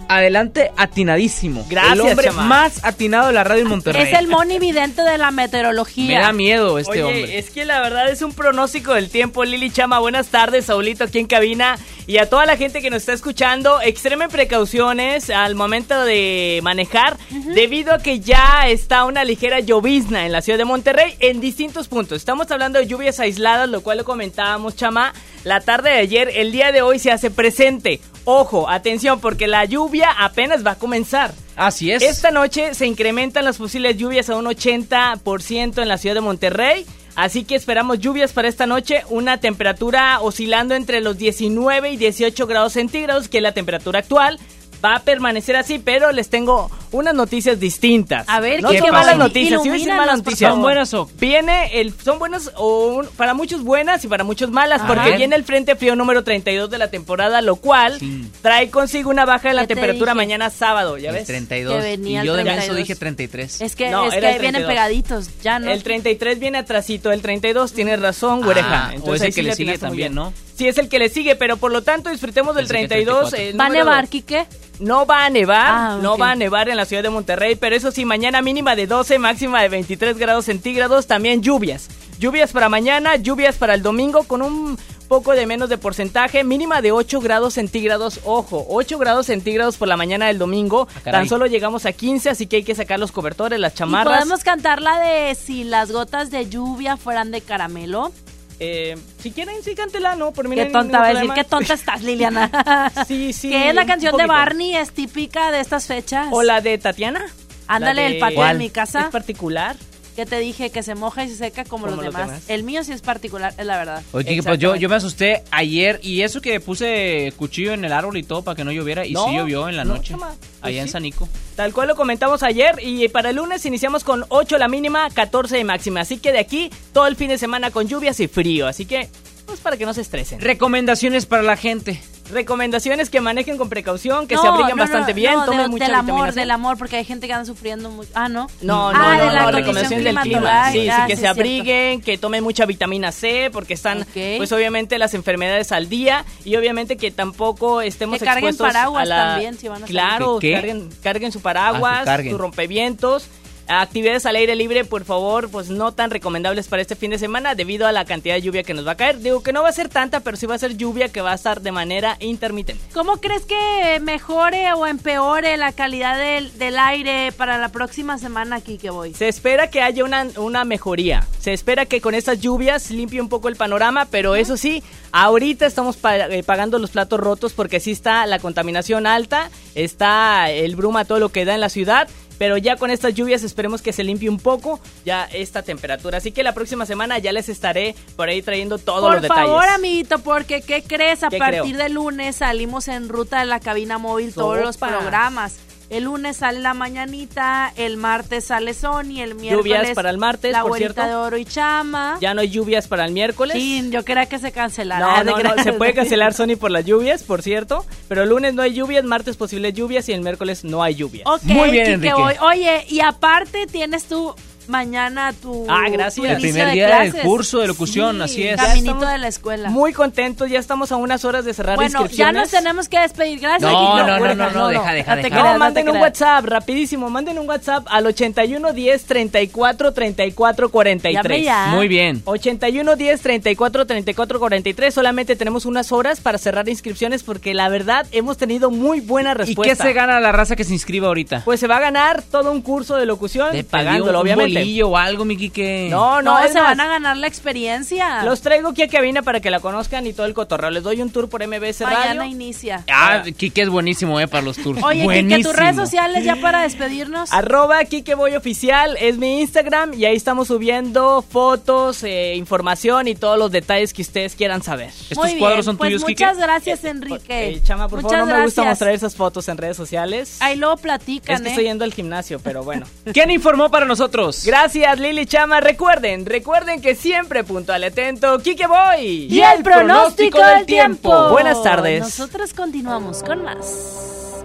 adelante atinadísimo. Gracias, El hombre chama. más atinado de la radio en Monterrey. Es el moni vidente de la meteorología. Me da miedo este Oye, hombre. es que la verdad es un pronóstico del tiempo. Lili Chama, buenas tardes. Saulito aquí en cabina. Y a toda la gente que nos está escuchando, extremen precauciones al momento de manejar, debido a que ya está una ligera llovizna en la ciudad de Monterrey en distintos puntos. Estamos hablando de lluvias aisladas, lo cual lo comentábamos, Chama. La tarde de ayer, el día de hoy se hace presente. Ojo, atención, porque la lluvia apenas va a comenzar. Así es. Esta noche se incrementan las posibles lluvias a un 80% en la ciudad de Monterrey. Así que esperamos lluvias para esta noche, una temperatura oscilando entre los 19 y 18 grados centígrados, que es la temperatura actual. Va a permanecer así, pero les tengo unas noticias distintas. A ver, no ¿qué son malas noticias, sí malas. ¿Son buenas o Viene el, son buenas o un- para muchos buenas y para muchos malas, A porque ver. viene el frente frío número 32 de la temporada, lo cual trae consigo una baja de la ¿Qué te temperatura dije? mañana sábado, ¿ya El ves? 32. Que venía y yo el de menso 32. dije 33. Es que, No, es que el vienen 32. pegaditos, ya no. El 33 viene atrasito, el 32 tiene razón, güereja. Ah, o Entonces el ahí sí que le sigue también, bien. ¿no? Sí, es el que le sigue, pero por lo tanto disfrutemos del Pensé que 32. 34. el ¿Va a nevar, Quique? No va a nevar, Ah, no va a nevar en la ciudad de Monterrey, pero eso sí, mañana mínima de 12, máxima de 23 grados centígrados, también lluvias. Lluvias para mañana, lluvias para el domingo con un poco de menos de porcentaje, mínima de 8 grados centígrados, ojo, 8 grados centígrados por la mañana del domingo, Ah, tan solo llegamos a 15, así que hay que sacar los cobertores, las ¿Y chamarras. podemos cantar la de si las gotas de lluvia fueran de caramelo? Eh, si quieren, sí, cántela, ¿no? Por mí no Qué hay tonta, va a decir, qué tonta estás, Liliana. Sí, sí. que es la canción de. Barney, es típica de estas fechas. O la de Tatiana. Ándale, de- el patio en mi casa. Es particular. Que te dije que se moja y se seca como, Como los, los demás. demás. El mío sí es particular, es la verdad. Oye, pues yo, yo me asusté ayer y eso que puse cuchillo en el árbol y todo para que no lloviera y No, sí llovió en la no, noche. chama, pues allá en sí. Sanico. Tal cual lo comentamos ayer y para el lunes iniciamos con 8 la mínima, 14 de máxima. Así que de aquí todo el fin de semana con lluvias y frío. Así que, pues para que no se estresen. Recomendaciones para la gente. Recomendaciones que manejen con precaución, que No, se abriguen no, bastante no, bien, no, tomen de- mucha del vitamina amor, C. del amor, porque hay gente que anda sufriendo mucho. Ah, ¿no? No, Ah, no, de no, la no, condición recomendaciones del clima. Sí, sí, que sí, se abriguen, que tomen mucha vitamina C, porque están, pues obviamente, las enfermedades al día y obviamente que tampoco estemos Que carguen expuestos paraguas a la... también, si van a. Claro. Carguen, carguen su paraguas, Ah, que carguen. su rompevientos. Actividades al aire libre, por favor, pues no tan recomendables para este fin de semana debido a la cantidad de lluvia que nos va a caer. Digo que no va a ser tanta, pero sí va a ser lluvia que va a estar de manera intermitente. ¿Cómo crees que mejore o empeore la calidad del, del aire para la próxima semana aquí que voy? Se espera que haya una, una mejoría. Se espera que con estas lluvias limpie un poco el panorama, pero eso sí, ahorita estamos eh, pagando los platos rotos porque sí está la contaminación alta, está el bruma todo lo que da en la ciudad. Pero ya con estas lluvias esperemos que se limpie un poco ya esta temperatura. Así que la próxima semana ya les estaré por ahí trayendo todos Por los detalles. favor, amiguito, porque ¿qué crees? A ¿Qué partir creo? de lunes salimos en ruta de la cabina móvil todos los programas. El lunes sale la mañanita, el martes sale Sony, el miércoles Lluvias para el martes, la por cierto. de oro y chama. Ya no hay lluvias para el miércoles. Sí, yo quería que se cancelara. No, no, no, se puede cancelar Sony por las lluvias, por cierto. Pero el lunes no hay lluvias, martes posibles lluvias y el miércoles no hay lluvias. Ok, Quique, voy. Oye, y aparte tienes tú mañana tu, Ah, tu gracias. El inicio primer de día del clases. curso de locución, Sí, así es. Caminito de la escuela. Muy contentos, ya estamos a unas horas de cerrar Bueno, ya inscripciones. nos tenemos que despedir. Gracias. No, Quique. no, no, no, no, deja, deja, te deja. creas, No, manden un. WhatsApp, rapidísimo, manden un WhatsApp al 81 10 34 34 43. Llame ya. Muy bien. 81 10 34 34 43. Solamente tenemos unas horas para cerrar inscripciones porque la verdad hemos tenido muy buena ¿Y respuesta. qué se gana la raza que se inscriba ahorita? Pues se va a ganar todo un curso de locución Te pagándolo, obviamente. O algo, mi Quique. No, no, No, se más, van a ganar la experiencia. Los traigo aquí a cabina para que la conozcan y todo el cotorreo. Les doy un tour por MBS Mañana Radio. inicia. Ah, Quique es buenísimo, eh, para los tours. Oye, Quique, buenísimo. tus redes sociales ya para despedirnos. Arroba Kike Boy Oficial es mi Instagram y ahí estamos subiendo fotos, eh, información y todos los detalles que ustedes quieran saber. Muy bien, pues muchas gracias, Enrique. Eh, Chama, por muchas favor, no me gusta mostrar esas fotos en redes sociales. Ahí luego platican, es que ¿eh? estoy yendo al gimnasio, pero bueno. ¿Quién informó para nosotros? Gracias, Lili Chama. Recuerden, recuerden que siempre puntual y atento, Kike Boy. Y el pronóstico del tiempo. Buenas tardes. Nosotros continuamos con más.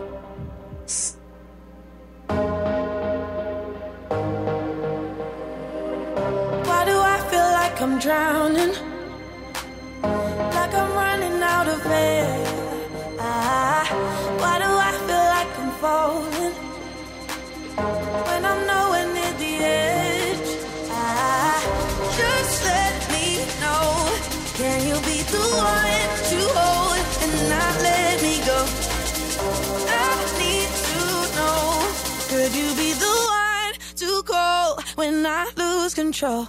Why do I feel like I'm drowning? Like I'm running out of air. Control?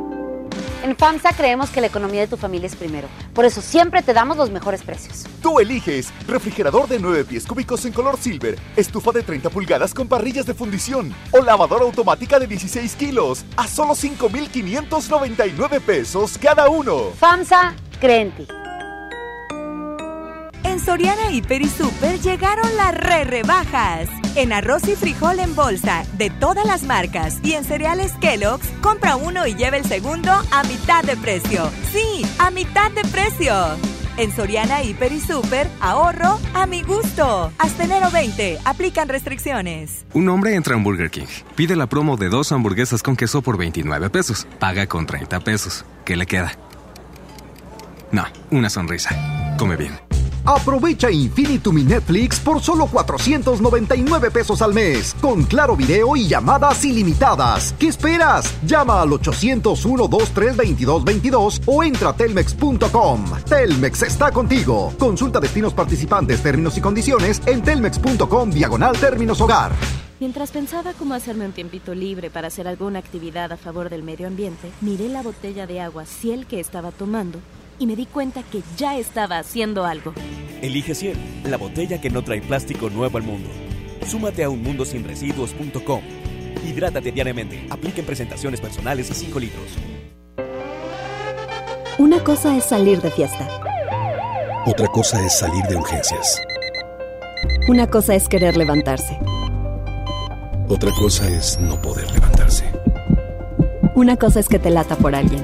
En FAMSA creemos que la economía de tu familia es primero. Por eso siempre te damos los mejores precios. Tú eliges refrigerador de 9 pies cúbicos en color silver, estufa de 30 pulgadas con parrillas de fundición o lavadora automática de 16 kilos a solo 5,599 pesos cada uno. FAMSA cree en ti. En Soriana Hiper y Super llegaron las re rebajas. En arroz y frijol en bolsa de todas las marcas y en cereales Kellogg's, compra uno y lleva el segundo a mitad de precio. Sí, a mitad de precio. En Soriana Hiper y Super, ahorro a mi gusto. Hasta enero 20, aplican restricciones. Un hombre entra en Burger King, pide la promo de dos hamburguesas con queso por 29 pesos, paga con 30 pesos. ¿Qué le queda? No, una sonrisa. Come bien. Aprovecha Infinitum y Netflix por solo 499 pesos al mes, con claro video y llamadas ilimitadas. ¿Qué esperas? Llama al 801-2322-22 o entra a telmex.com. Telmex está contigo. Consulta destinos participantes, términos y condiciones en telmex.com diagonal términos hogar. Mientras pensaba cómo hacerme un tiempito libre para hacer alguna actividad a favor del medio ambiente, miré la botella de agua Ciel que estaba tomando y me di cuenta que ya estaba haciendo algo. Elige Ciel, la botella que no trae plástico nuevo al mundo. Súmate a unmundosinresiduos.com. Hidrátate diariamente. Apliquen presentaciones personales y 5 litros. Una cosa es salir de fiesta. Otra cosa es salir de urgencias. Una cosa es querer levantarse. Otra cosa es no poder levantarse. Una cosa es que te lata por alguien.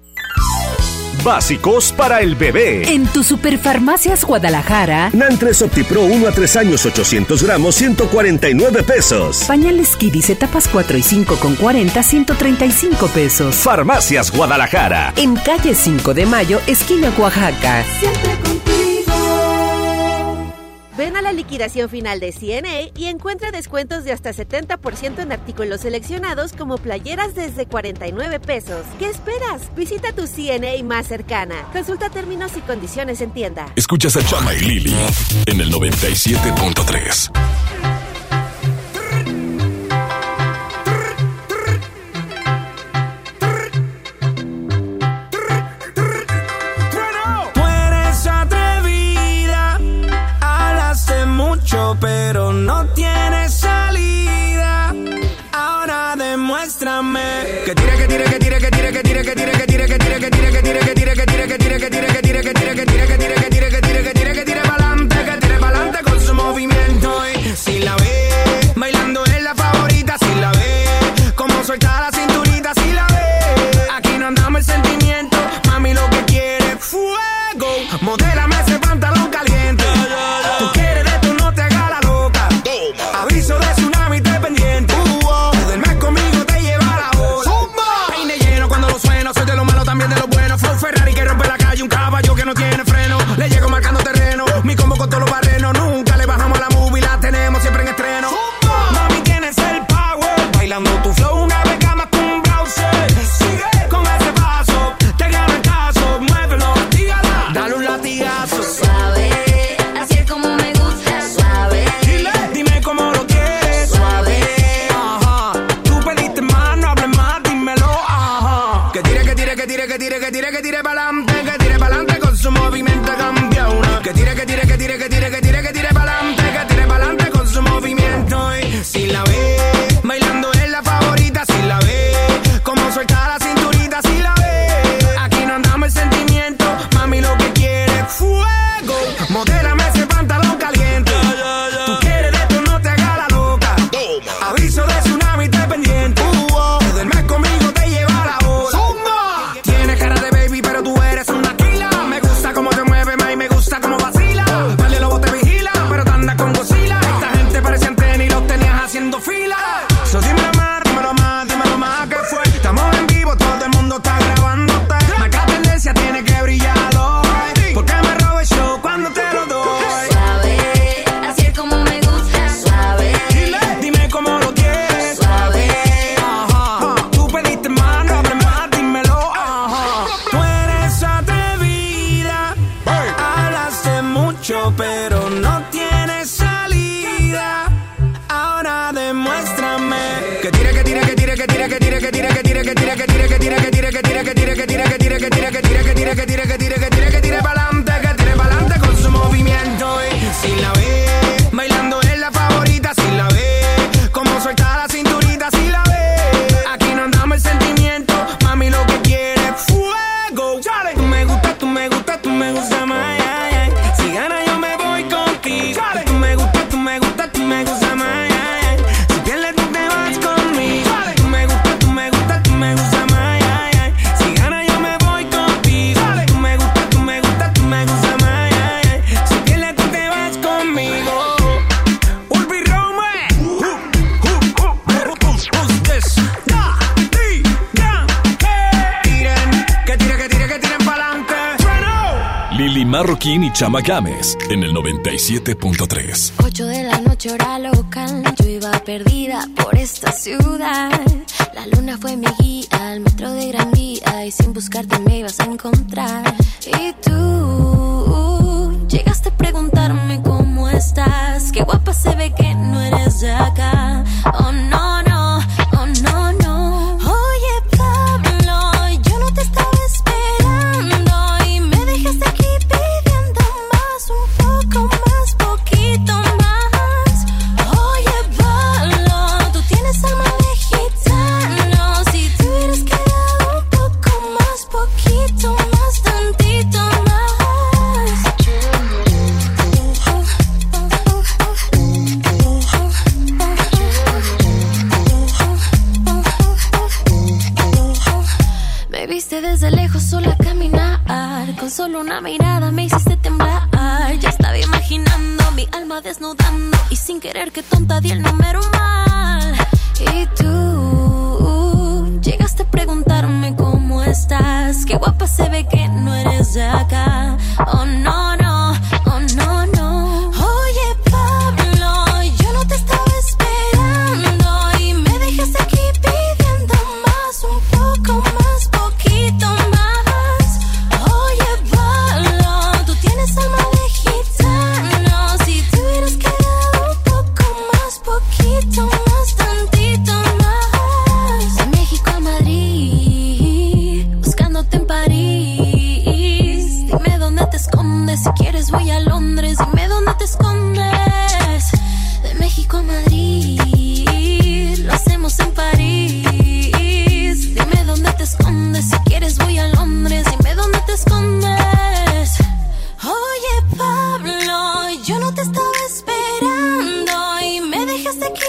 Básicos para el bebé. En tu Superfarmacias Guadalajara. Nantres OptiPro 1 a 3 años 800 gramos 149 pesos. Pañales Kidis etapas 4 y 5 con 40 135 pesos. Farmacias Guadalajara. En calle 5 de Mayo, esquina Oaxaca. Siempre contigo. Ven a la liquidación final de CNA y encuentra descuentos de hasta 70% en artículos seleccionados como playeras desde 49 pesos. ¿Qué esperas? Visita tu CNA más cercana. Consulta términos y condiciones en tienda. Escuchas a Chama y Lili en el 97.3. pero married, I've been here. Magames en el 97.3. 8 de la noche, hora local. Yo iba perdida por esta ciudad. La luna fue mi guía al metro de Gran Vía. Y sin buscarte me ibas a encontrar. Y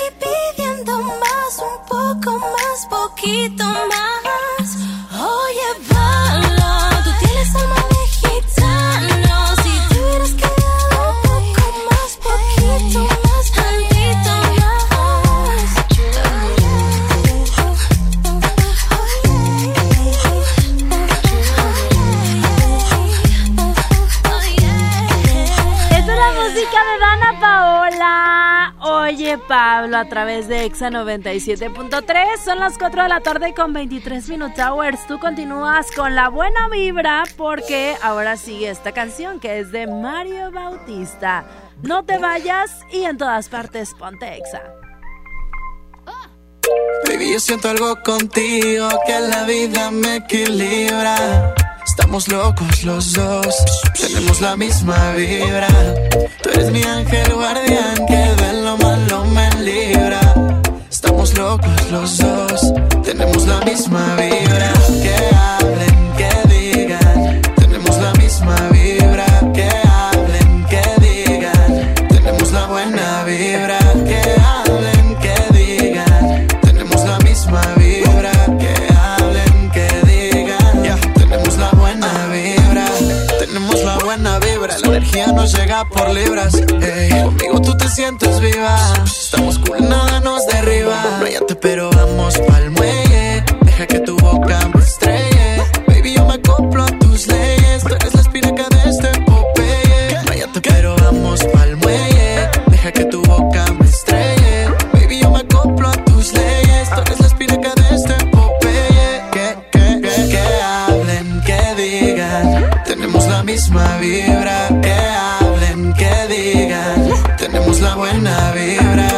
Y pidiendo más, un poco más, poquito más. a través de EXA 97.3. Son las 4 de la tarde con 23 Minute Hours. Tú continúas con la buena vibra porque ahora sigue esta canción que es de Mario Bautista. No te vayas y en todas partes ponte EXA. Baby, yo siento algo contigo que la vida me equilibra. Estamos locos los dos, tenemos la misma vibra. Tú eres mi ángel guardián que de lo Estamos locos los dos, tenemos la misma vibra. energía llega por libras. Conmigo tú te sientes viva. Estamos cool, nada nos derriba. No pero vamos pa'l muelle. Deja que tu boca me estrelle. Baby, yo me acoplo a tus leyes. Tú eres la espinaca de este Popeye. No pero vamos pa'l muelle. Deja que tu boca me misma vibra. Que hablen, que digan, tenemos la buena vibra.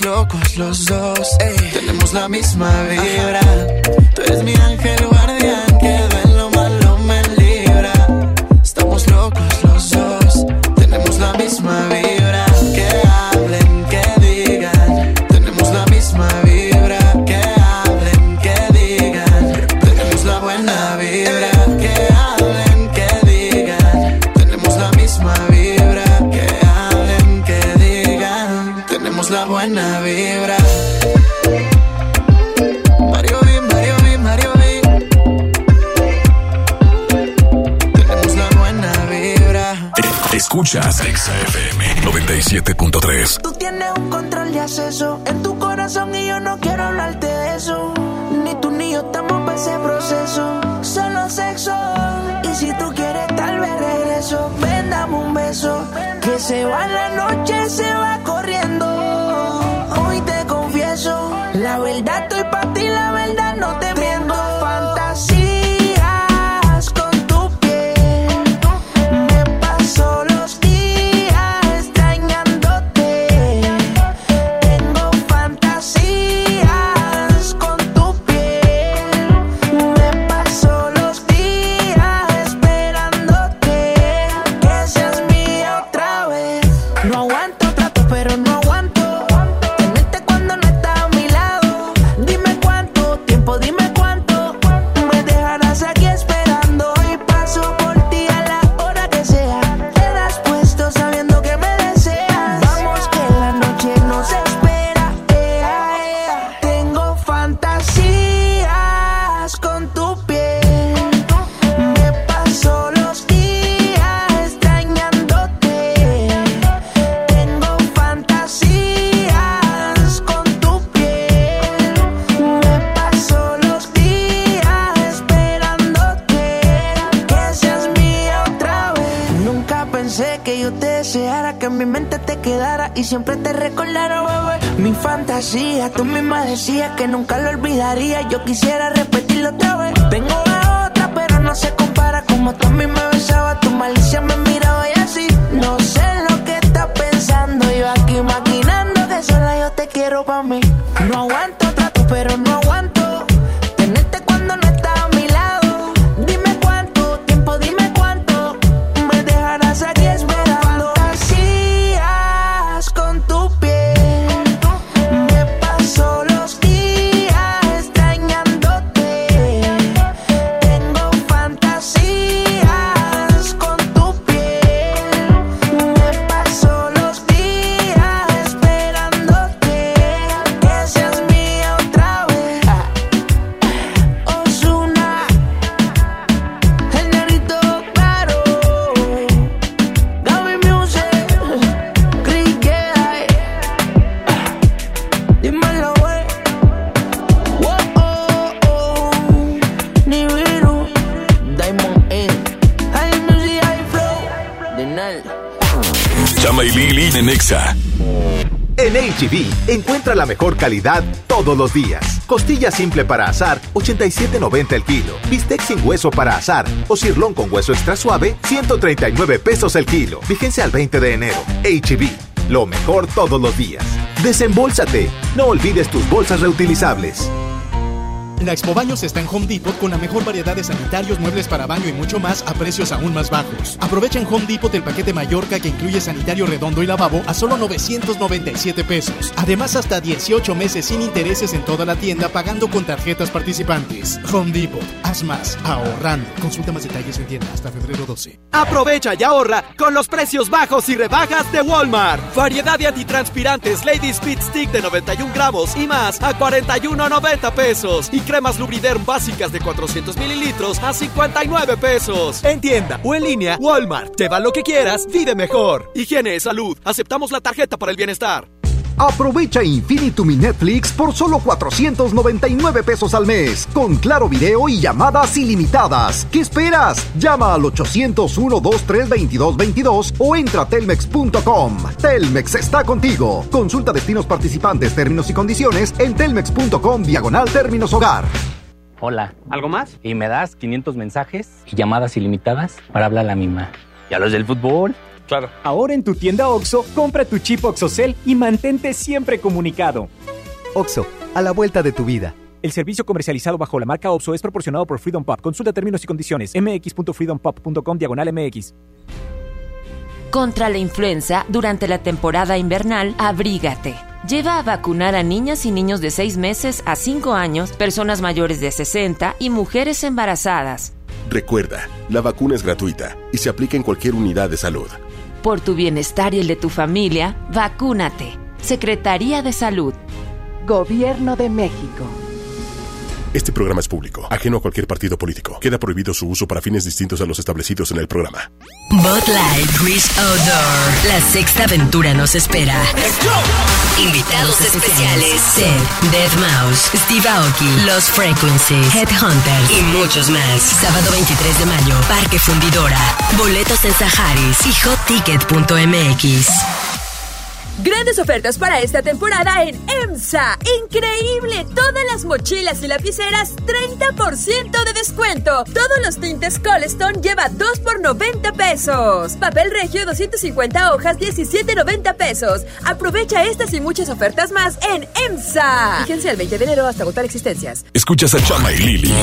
Locos los dos, tenemos la misma vibra. Tú eres mi ángel Escuchas XFM 97.3. Tú tienes un control de acceso en tu corazón y yo no quiero hablarte de eso. Ni tú ni yo estamos para ese proceso. Solo sexo. Y si tú quieres, tal vez regreso. Ven, dame un beso. Que se va la noche, se va corriendo. Hoy te confieso. La verdad estoy para ti, quisiera la mejor calidad todos los días. Costilla simple para asar, 87.90 el kilo. Bistec sin hueso para asar o cirlón con hueso extra suave, 139 pesos el kilo. Vigencia al 20 de enero. HB, lo mejor todos los días. Desembolsate. No olvides tus bolsas reutilizables. La Expo Baños está en Home Depot con la mejor variedad de sanitarios, muebles para baño y mucho más a precios aún más bajos. Aprovecha en Home Depot el paquete Mallorca que incluye sanitario redondo y lavabo a solo 997 pesos. Además, hasta 18 meses sin intereses en toda la tienda pagando con tarjetas participantes. Home Depot, más, ahorrando. Consulta más detalles en tienda hasta febrero 12. Aprovecha y ahorra con los precios bajos y rebajas de Walmart. Variedad de antitranspirantes Lady Speed Stick de 91 gramos y más a 41.90 pesos. Y cremas Lubriderm básicas de 400 mililitros a 59 pesos. En tienda o en línea, Walmart. Lleva lo que quieras, vive mejor. Higiene, salud. Aceptamos la tarjeta para el bienestar. Aprovecha Infinitum mi Netflix por solo 499 pesos al mes, con claro video y llamadas ilimitadas. ¿Qué esperas? Llama al 801-23222 o entra a telmex.com. Telmex está contigo. Consulta destinos participantes, términos y condiciones en telmex.com diagonal términos hogar. Hola. ¿Algo más? Y me das 500 mensajes y llamadas ilimitadas para hablar a la misma. ¿Y a los del fútbol? Claro. Ahora en tu tienda OXO, compra tu chip OXOCEL y mantente siempre comunicado. OXO, a la vuelta de tu vida. El servicio comercializado bajo la marca OPSO es proporcionado por Freedom Pop. Consulta términos y condiciones. mx.freedompop.com diagonal mx. Contra la influenza, durante la temporada invernal, abrígate. Lleva a vacunar a niñas y niños de 6 meses a 5 años, personas mayores de 60 y mujeres embarazadas. Recuerda, la vacuna es gratuita y se aplica en cualquier unidad de salud. Por tu bienestar y el de tu familia, vacúnate. Secretaría de Salud. Gobierno de México. Este programa es público, ajeno a cualquier partido político. Queda prohibido su uso para fines distintos a los establecidos en el programa. Bud Light Grease Outdoor. La sexta aventura nos espera. Invitados especiales: Seth, Dead Mouse, Steve Aoki, Los Frequencies, Headhunters y muchos más. Sábado 23 de mayo, Parque Fundidora. Boletos en Saharis y hotticket.mx. Grandes ofertas para esta temporada en EMSA. Increíble. Todas las mochilas y lapiceras 30% de descuento. Todos los tintes Colestone lleva 2 por 90 pesos. Papel regio 250 hojas 17.90 pesos. Aprovecha estas y muchas ofertas más en EMSA. Fíjense el 20 de enero hasta agotar existencias. Escuchas a Chama y Lili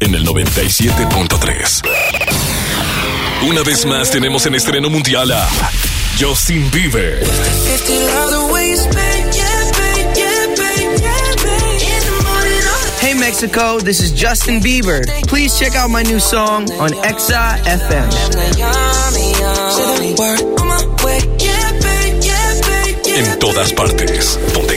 en el 97.3. Una vez más tenemos en estreno mundial a Justin Bieber. Hey Mexico, this is Justin Bieber. Please check out my new song on Exa FM. En todas partes. Ponte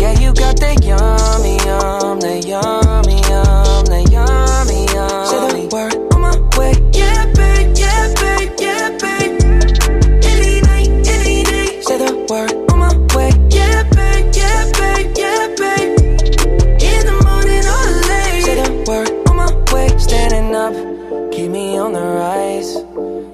Yeah, you got that yummy, yum, that yummy, yum, that yummy, yummy. Say the word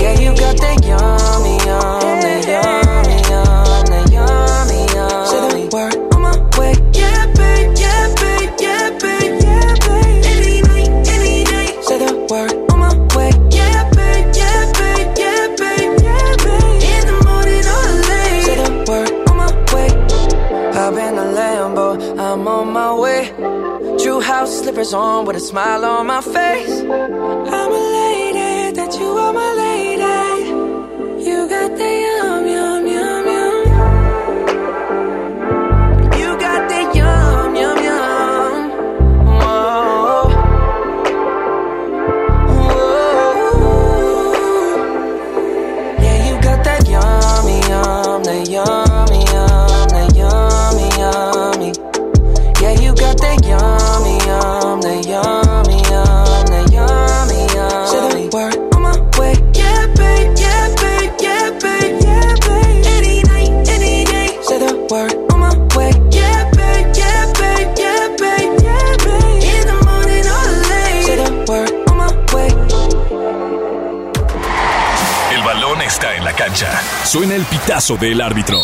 Yeah, you got that yummy, yum, that yummy, yum, that yummy. Say the word on my way. Yeah, babe, yeah, babe, yeah, babe, yeah, babe. Any night, any. Say the word on my way. Yeah, babe, yeah, babe, yeah, babe, yeah, babe. In the morning or late. Say the word on my way. Hop in the Lambo, I'm on my way. True house slippers on with a smile on my face. El pitazo del árbitro.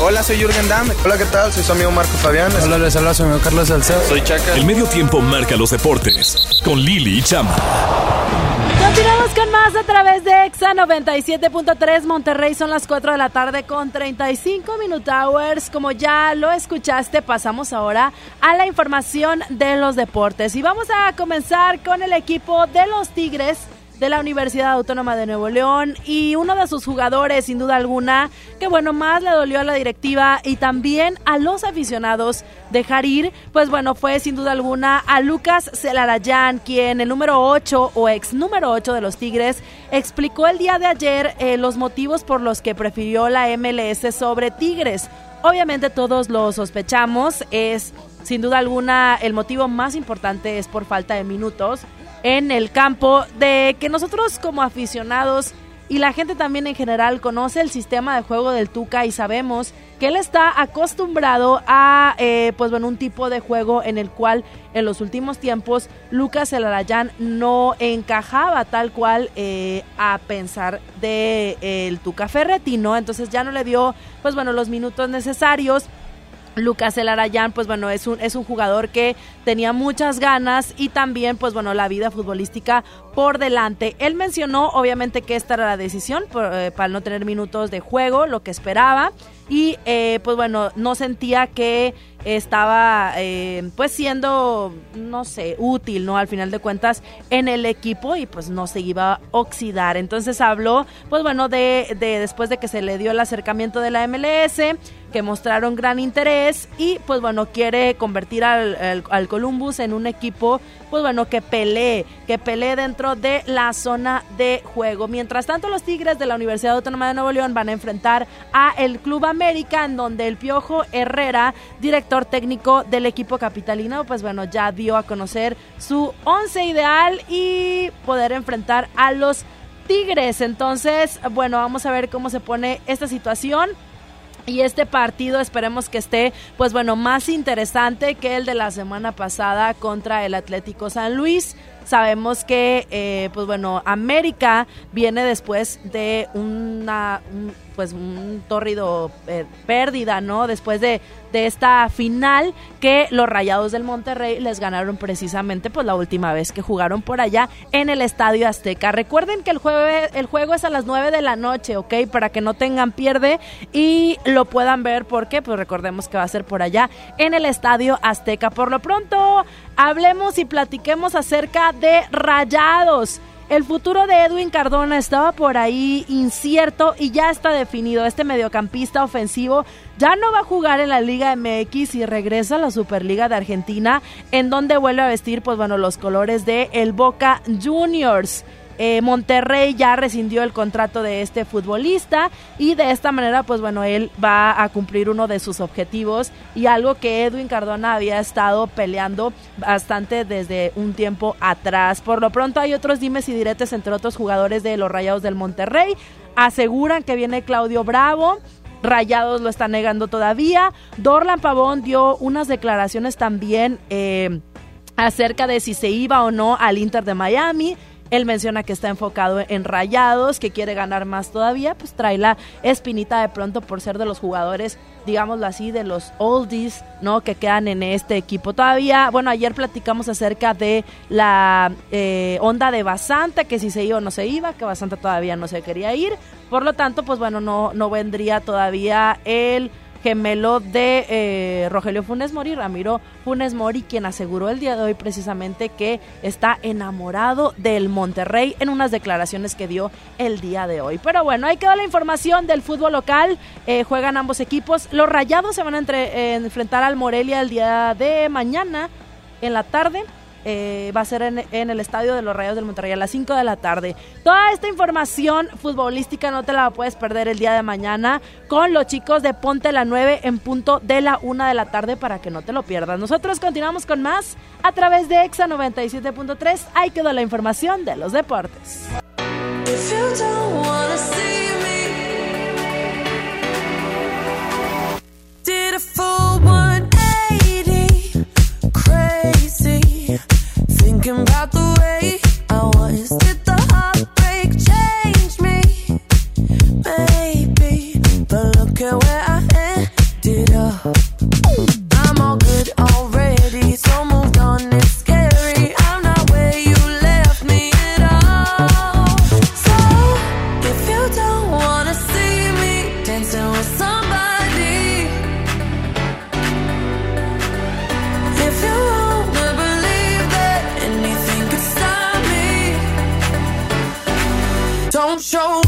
Hola, soy Jürgen Damm. Hola, ¿qué tal? Soy su amigo Marco Fabián. Hola, les habla su amigo Carlos Salcedo. Soy Chaca. El medio tiempo marca los deportes con Lili y Chama. Continuamos con más a través de EXA 97.3 Monterrey. Son las 4 de la tarde con 35 Minute Hours. Como ya lo escuchaste, pasamos ahora a la información de los deportes. Y vamos a comenzar con el equipo de los Tigres de la Universidad Autónoma de Nuevo León y uno de sus jugadores, sin duda alguna, que bueno, más le dolió a la directiva y también a los aficionados dejar ir, pues bueno, fue sin duda alguna a Lucas Celarayán, quien el número 8 o ex número 8 de los Tigres explicó el día de ayer eh, los motivos por los que prefirió la MLS sobre Tigres. Obviamente todos lo sospechamos, es sin duda alguna el motivo más importante es por falta de minutos en el campo, de que nosotros como aficionados y la gente también en general conoce el sistema de juego del Tuca y sabemos que él está acostumbrado a eh, pues bueno un tipo de juego en el cual en los últimos tiempos Lucas Elarayán no encajaba tal cual eh, a pensar de eh, el Tuca Ferretti, ¿no? Entonces ya no le dio pues bueno los minutos necesarios Lucas El Arayán, pues bueno, es un, es un jugador que tenía muchas ganas y también, pues bueno, la vida futbolística por delante. Él mencionó, obviamente, que esta era la decisión eh, para no tener minutos de juego, lo que esperaba. Y eh, pues bueno, no sentía que estaba eh, pues siendo, no sé, útil, ¿no? Al final de cuentas en el equipo y pues no se iba a oxidar. Entonces habló, pues bueno, de, de después de que se le dio el acercamiento de la MLS, que mostraron gran interés y pues bueno, quiere convertir al, al, Columbus en un equipo pues bueno, que pelee, que pelee dentro de la zona de juego. Mientras tanto, los Tigres de la Universidad Autónoma de Nuevo León van a enfrentar a el Club América, en donde el Piojo Herrera, director técnico del equipo capitalino, pues bueno, ya dio a conocer su once ideal y poder enfrentar a los Tigres. Entonces, bueno, vamos a ver cómo se pone esta situación. Y este partido esperemos que esté, pues bueno, más interesante que el de la semana pasada contra el Atlético San Luis. Sabemos que, eh, pues bueno, América viene después de una, pues un tórrido eh, pérdida, ¿no? Después de, de esta final que los Rayados del Monterrey les ganaron precisamente pues la última vez que jugaron por allá en el Estadio Azteca. Recuerden que el juego, el juego es a las 9 de la noche, ¿ok? Para que no tengan pierde y lo puedan ver porque pues recordemos que va a ser por allá en el Estadio Azteca. Por lo pronto, hablemos y platiquemos acerca de Rayados. El futuro de Edwin Cardona estaba por ahí incierto y ya está definido. Este mediocampista ofensivo ya no va a jugar en la Liga MX y regresa a la Superliga de Argentina, en donde vuelve a vestir, pues bueno, los colores de el Boca Juniors. Eh, Monterrey ya rescindió el contrato de este futbolista y de esta manera, pues bueno, él va a cumplir uno de sus objetivos y algo que Edwin Cardona había estado peleando bastante desde un tiempo atrás. Por lo pronto hay otros dimes y diretes entre otros jugadores de los Rayados del Monterrey. Aseguran que viene Claudio Bravo. Rayados lo está negando todavía. Dorlan Pavón dio unas declaraciones también eh, acerca de si se iba o no al Inter de Miami. Él menciona que está enfocado en rayados, que quiere ganar más todavía, pues trae la espinita de pronto por ser de los jugadores, digámoslo así, de los oldies, ¿no? Que quedan en este equipo. Todavía, bueno, ayer platicamos acerca de la eh, onda de Basanta, que si se iba o no se iba, que Basanta todavía no se quería ir. Por lo tanto, pues bueno, no, no vendría todavía el gemelo de eh, Rogelio Funes Mori, Ramiro Funes Mori, quien aseguró el día de hoy precisamente que está enamorado del Monterrey en unas declaraciones que dio el día de hoy. Pero bueno, ahí quedó la información del fútbol local. Eh, juegan ambos equipos. Los Rayados se van a entre, enfrentar al Morelia el día de mañana en la tarde. Eh, va a ser en, el estadio de los Rayos del Monterrey a las 5 de la tarde. Toda esta información futbolística no te la puedes perder el día de mañana con los chicos de Ponte la 9 en punto de la 1 de la tarde para que no te lo pierdas. Nosotros continuamos con más a través de EXA 97.3. Ahí quedó la información de los deportes. Thinking about the way I was. show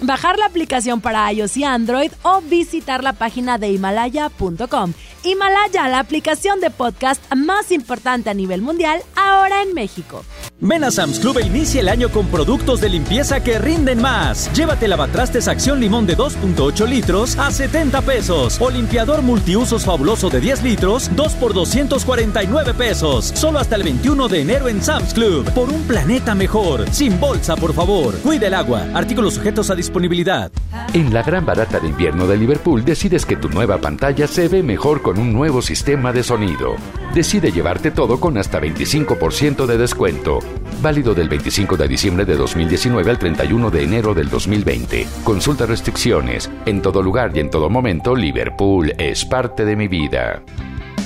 bajar la aplicación para iOS y Android o visitar la página de himalaya.com. Himalaya, la aplicación de podcast más importante a nivel mundial, ahora en México. Ven a Sam's Club e inicia el año con productos de limpieza que rinden más. Llévate lavatrastes Acción Limón de 2.8 litros a 70 pesos. O limpiador multiusos fabuloso de 10 litros, 2 por 249 pesos. Solo hasta el 21 de enero en Sam's Club. Por un planeta mejor. Sin bolsa, por favor. Cuida el agua. Artículos sujetos a disponibilidad. En la gran barata de invierno de Liverpool decides que tu nueva pantalla se ve mejor con un nuevo sistema de sonido. Decide llevarte todo con hasta 25% de descuento. Válido del 25 de diciembre de 2019 al 31 de enero del 2020. Consulta restricciones. En todo lugar y en todo momento, Liverpool es parte de mi vida.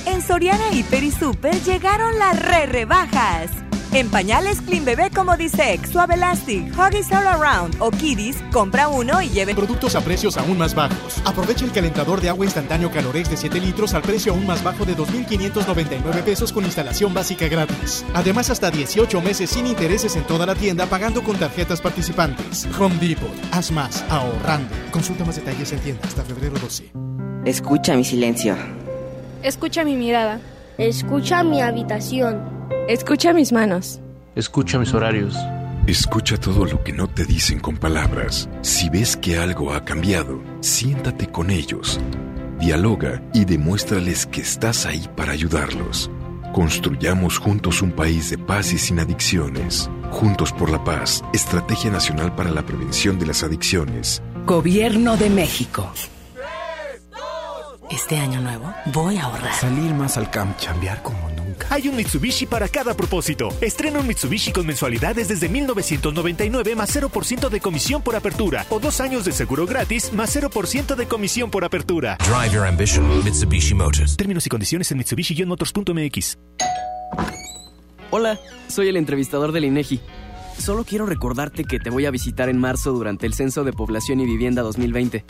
En Soriana Hiper y Super llegaron las re rebajas. En pañales Clean Bebé como Disex, Suave Elastic, Huggies All Around o Kiddies, compra uno y lleve Productos a precios aún más bajos. Aprovecha el calentador de agua instantáneo Calorex de 7 litros al precio aún más bajo de 2.599 pesos con instalación básica gratis. Además, hasta 18 meses sin intereses en toda la tienda pagando con tarjetas participantes. Home Depot. Haz más ahorrando. Consulta más detalles en tienda hasta febrero 12. Escucha mi silencio. Escucha mi mirada. Escucha mi habitación. Escucha mis manos. Escucha mis horarios. Escucha todo lo que no te dicen con palabras. Si ves que algo ha cambiado, siéntate con ellos. Dialoga y demuéstrales que estás ahí para ayudarlos. Construyamos juntos un país de paz y sin adicciones. Juntos por la paz, Estrategia Nacional para la Prevención de las Adicciones. Gobierno de México. Este año nuevo voy a ahorrar. Salir más al camp, chambear como. Hay un Mitsubishi para cada propósito. Estrena un Mitsubishi con mensualidades desde 1999 más 0% de comisión por apertura o dos años de seguro gratis más 0% de comisión por apertura. Drive your ambition, Mitsubishi Motors. Términos y condiciones en Mitsubishi-motors.mx. Hola, soy el entrevistador del INEGI. Solo quiero recordarte que te voy a visitar en marzo durante el Censo de Población y Vivienda 2020.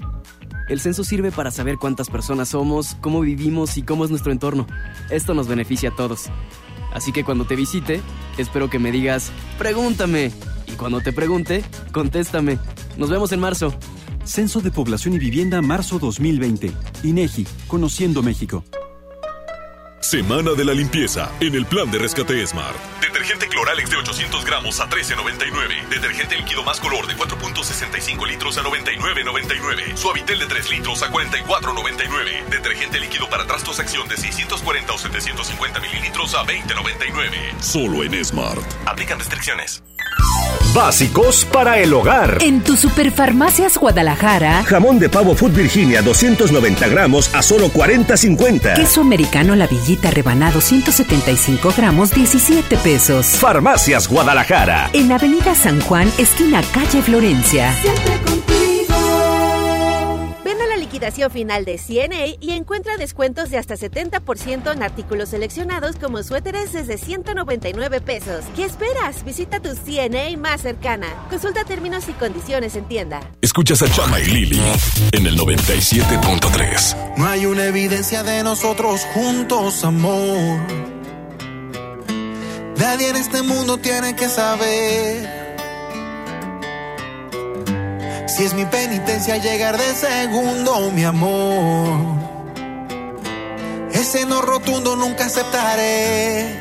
El censo sirve para saber cuántas personas somos, cómo vivimos y cómo es nuestro entorno. Esto nos beneficia a todos. Así que cuando te visite, espero que me digas, pregúntame. Y cuando te pregunte, contéstame. Nos vemos en marzo. Censo de Población y Vivienda marzo 2020. INEGI, Conociendo México. Semana de la limpieza en el plan de rescate Smart. Detergente Cloralex de 800 gramos a 13.99. Detergente líquido más color de 4.65 litros a 99.99. Suavitel de 3 litros a 44.99. Detergente líquido para trastos acción de 640 o 750 mililitros a 20.99. Solo en Smart. Aplican restricciones. Básicos para el hogar. En tu Superfarmacias Guadalajara. Jamón de pavo Food Virginia 290 gramos a solo 40.50. Queso americano La Rebanado 175 gramos 17 pesos. Farmacias Guadalajara. En Avenida San Juan, esquina calle Florencia. Ven a la liquidación final de CNA y encuentra descuentos de hasta 70% en artículos seleccionados como suéteres desde 199 pesos. ¿Qué esperas? Visita tu CNA más cercana. Consulta términos y condiciones en tienda. Escuchas a Chama y Lili en el 97.3. No hay una evidencia de nosotros juntos, amor. Nadie en este mundo tiene que saber. Si es mi penitencia llegar de segundo, mi amor. Ese no rotundo nunca aceptaré.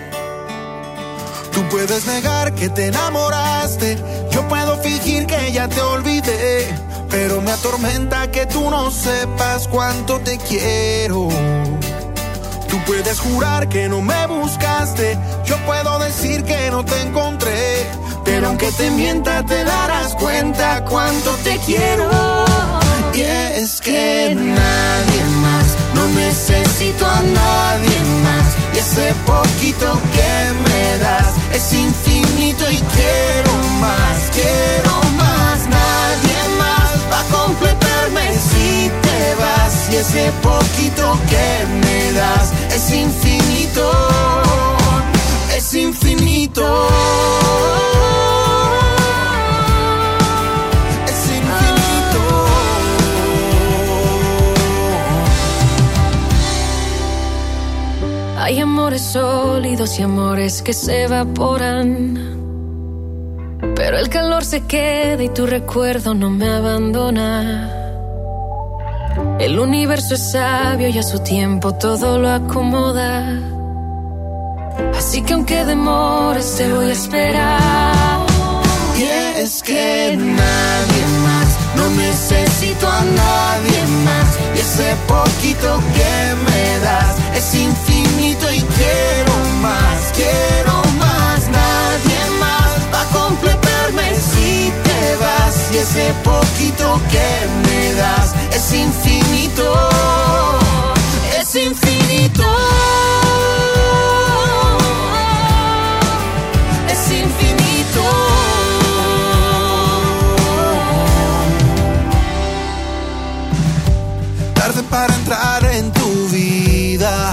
Tú puedes negar que te enamoraste. Yo puedo fingir que ya te olvidé. Pero me atormenta que tú no sepas cuánto te quiero. Tú puedes jurar que no me buscaste. Yo puedo decir que no te encontré. Pero aunque te mienta, te darás cuenta cuánto te quiero. Y es que nadie más, no necesito a nadie más. Y ese poquito que me das es infinito y quiero más, quiero más. Nadie más va a completarme si te vas. Y ese poquito que me das es infinito, es infinito. Hay amores sólidos y amores que se evaporan. Pero el calor se queda y tu recuerdo no me abandona. El universo es sabio y a su tiempo todo lo acomoda. Así que aunque demores te voy a esperar. Y es que nadie más, no necesito a nadie más. Y ese poquito que me das es infinito y quiero más, quiero más. Nadie más va a completarme si te vas. Y ese poquito que me das es infinito, es infinito. Es infinito. Tarde para entrar en tu vida,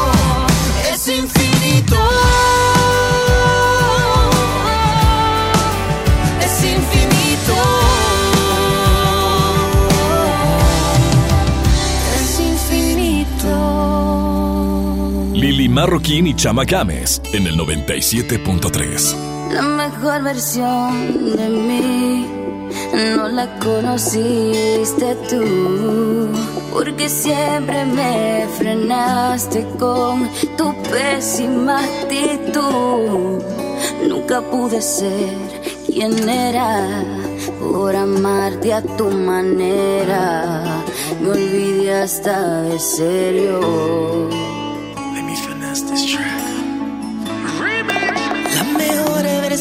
Lili Marroquín y Chama Games en el 97.3. La mejor versión de mí no la conociste tú. Porque siempre me frenaste con tu pésima actitud. Nunca pude ser quien era por amarte a tu manera. Me olvidé hasta de serio.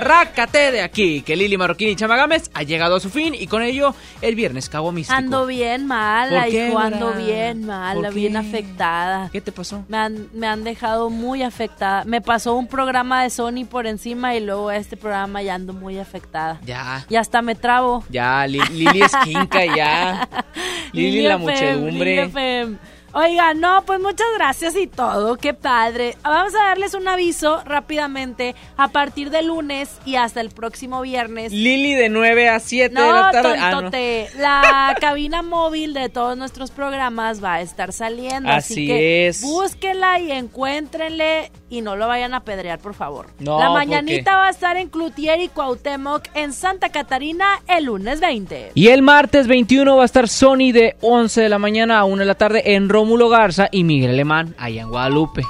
Rácate de aquí, que Lili Marroquín y Chama Gámez ha llegado a su fin y con ello el viernes Cabo Místico. Ando bien mala, ¿Por qué, hijo, ando Dora? bien mala, ¿Por bien afectada. ¿Qué te pasó? Me han, me han dejado muy afectada. Me pasó un programa de Sony por encima y luego este programa ya ando muy afectada. Ya, Y hasta me trabo. ya, Li- Lili es quinca ya. Lili la muchedumbre. Lili. Oiga, no, pues muchas gracias y todo, qué padre. Vamos a darles un aviso rápidamente a partir de lunes y hasta el próximo viernes. Lili de 9 a 7 de la tarde. Ah, no. tontote. La cabina móvil de todos nuestros programas va a estar saliendo. Así, Así que es. búsquenla y encuéntrenle y no lo vayan a pedrear, por favor. No, la ¿por mañanita va a estar en Cloutier y Cuauhtémoc en Santa Catarina el lunes 20. Y el martes 21 va a estar Sony de 11 de la mañana a 1 de la tarde en Rómulo Garza y Miguel Alemán, allá en Guadalupe.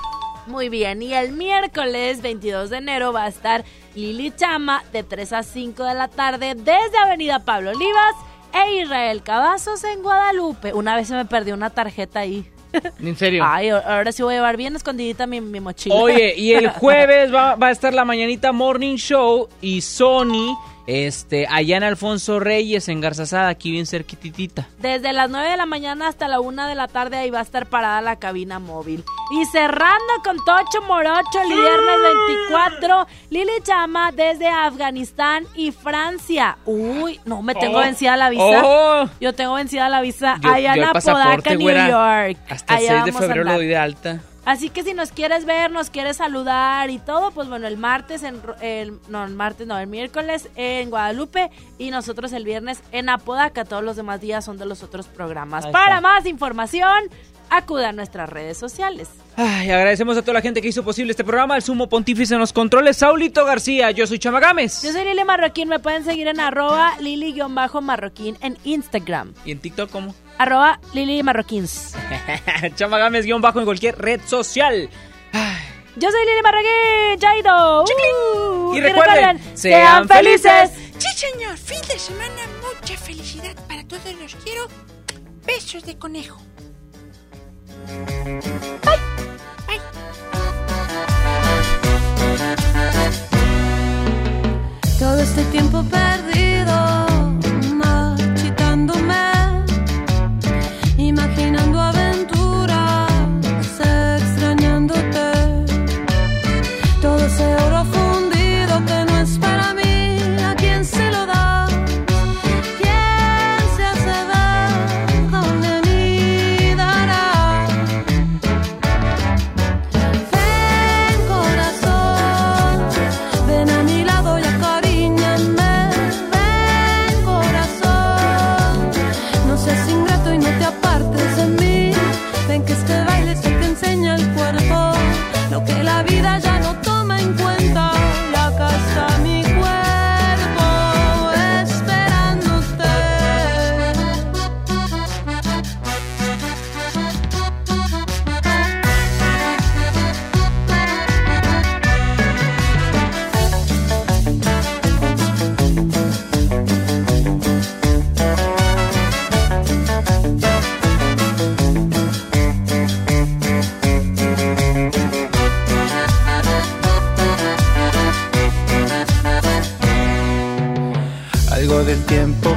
Muy bien, y el miércoles 22 de enero va a estar Lili Chama de 3 a 5 de la tarde desde Avenida Pablo Olivas e Israel Cavazos en Guadalupe. Una vez se me perdió una tarjeta ahí. ¿En serio? Ay, ahora sí voy a llevar bien escondidita mi, mi mochila. Oye, y el jueves va, va a estar la mañanita Morning Show y Sony Este, allá en Alfonso Reyes, en Garzazada, aquí bien cerquitita. Desde las 9 de la mañana hasta la 1 de la tarde ahí va a estar parada la cabina móvil. Y cerrando con Tocho Morocho el viernes 24, Lili Chama desde Afganistán y Francia. Uy, no, me tengo Oh. vencida la visa. Oh. Yo tengo vencida la visa Yo- allá yo en Apodaca, New güera, York. Hasta el Allá 6 de febrero lo doy de alta. Así que si nos quieres ver, nos quieres saludar y todo, pues bueno, el martes, en, el, no, el martes, no, el miércoles en Guadalupe y nosotros el viernes en Apodaca. Todos los demás días son de los otros programas. Para más información, acuda a nuestras redes sociales. Ay, agradecemos a toda la gente que hizo posible este programa, al sumo pontífice en los controles, Saulito García, yo soy Chamagames. Yo soy Lili Marroquín, me pueden seguir en arroba Lili-Marroquín en Instagram. ¿Y en TikTok cómo? Arroba Lili Marroquins. Chamagames guion bajo en cualquier red social. Yo soy Lili Marroquín, Jaido. Uh, Y recuerden, sean felices. Sí, señor. Fin de semana, mucha felicidad para todos los quiero. Besos de conejo. Todo este tiempo perdido,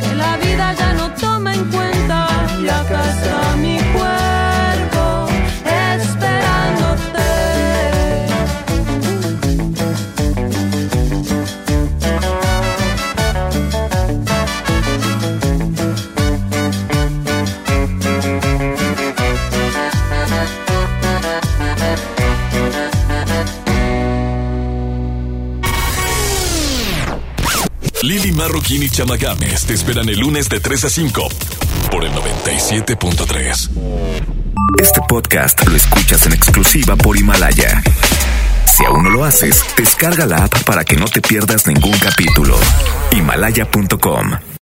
que la vida ya no toma en cuenta. Acá está mi cuerpo Marroquín y Chama Games te esperan el lunes de 3 a 5 por el 97.3. Este podcast lo escuchas en exclusiva por Himalaya. Si aún no lo haces, descarga la app para que no te pierdas ningún capítulo. Himalaya.com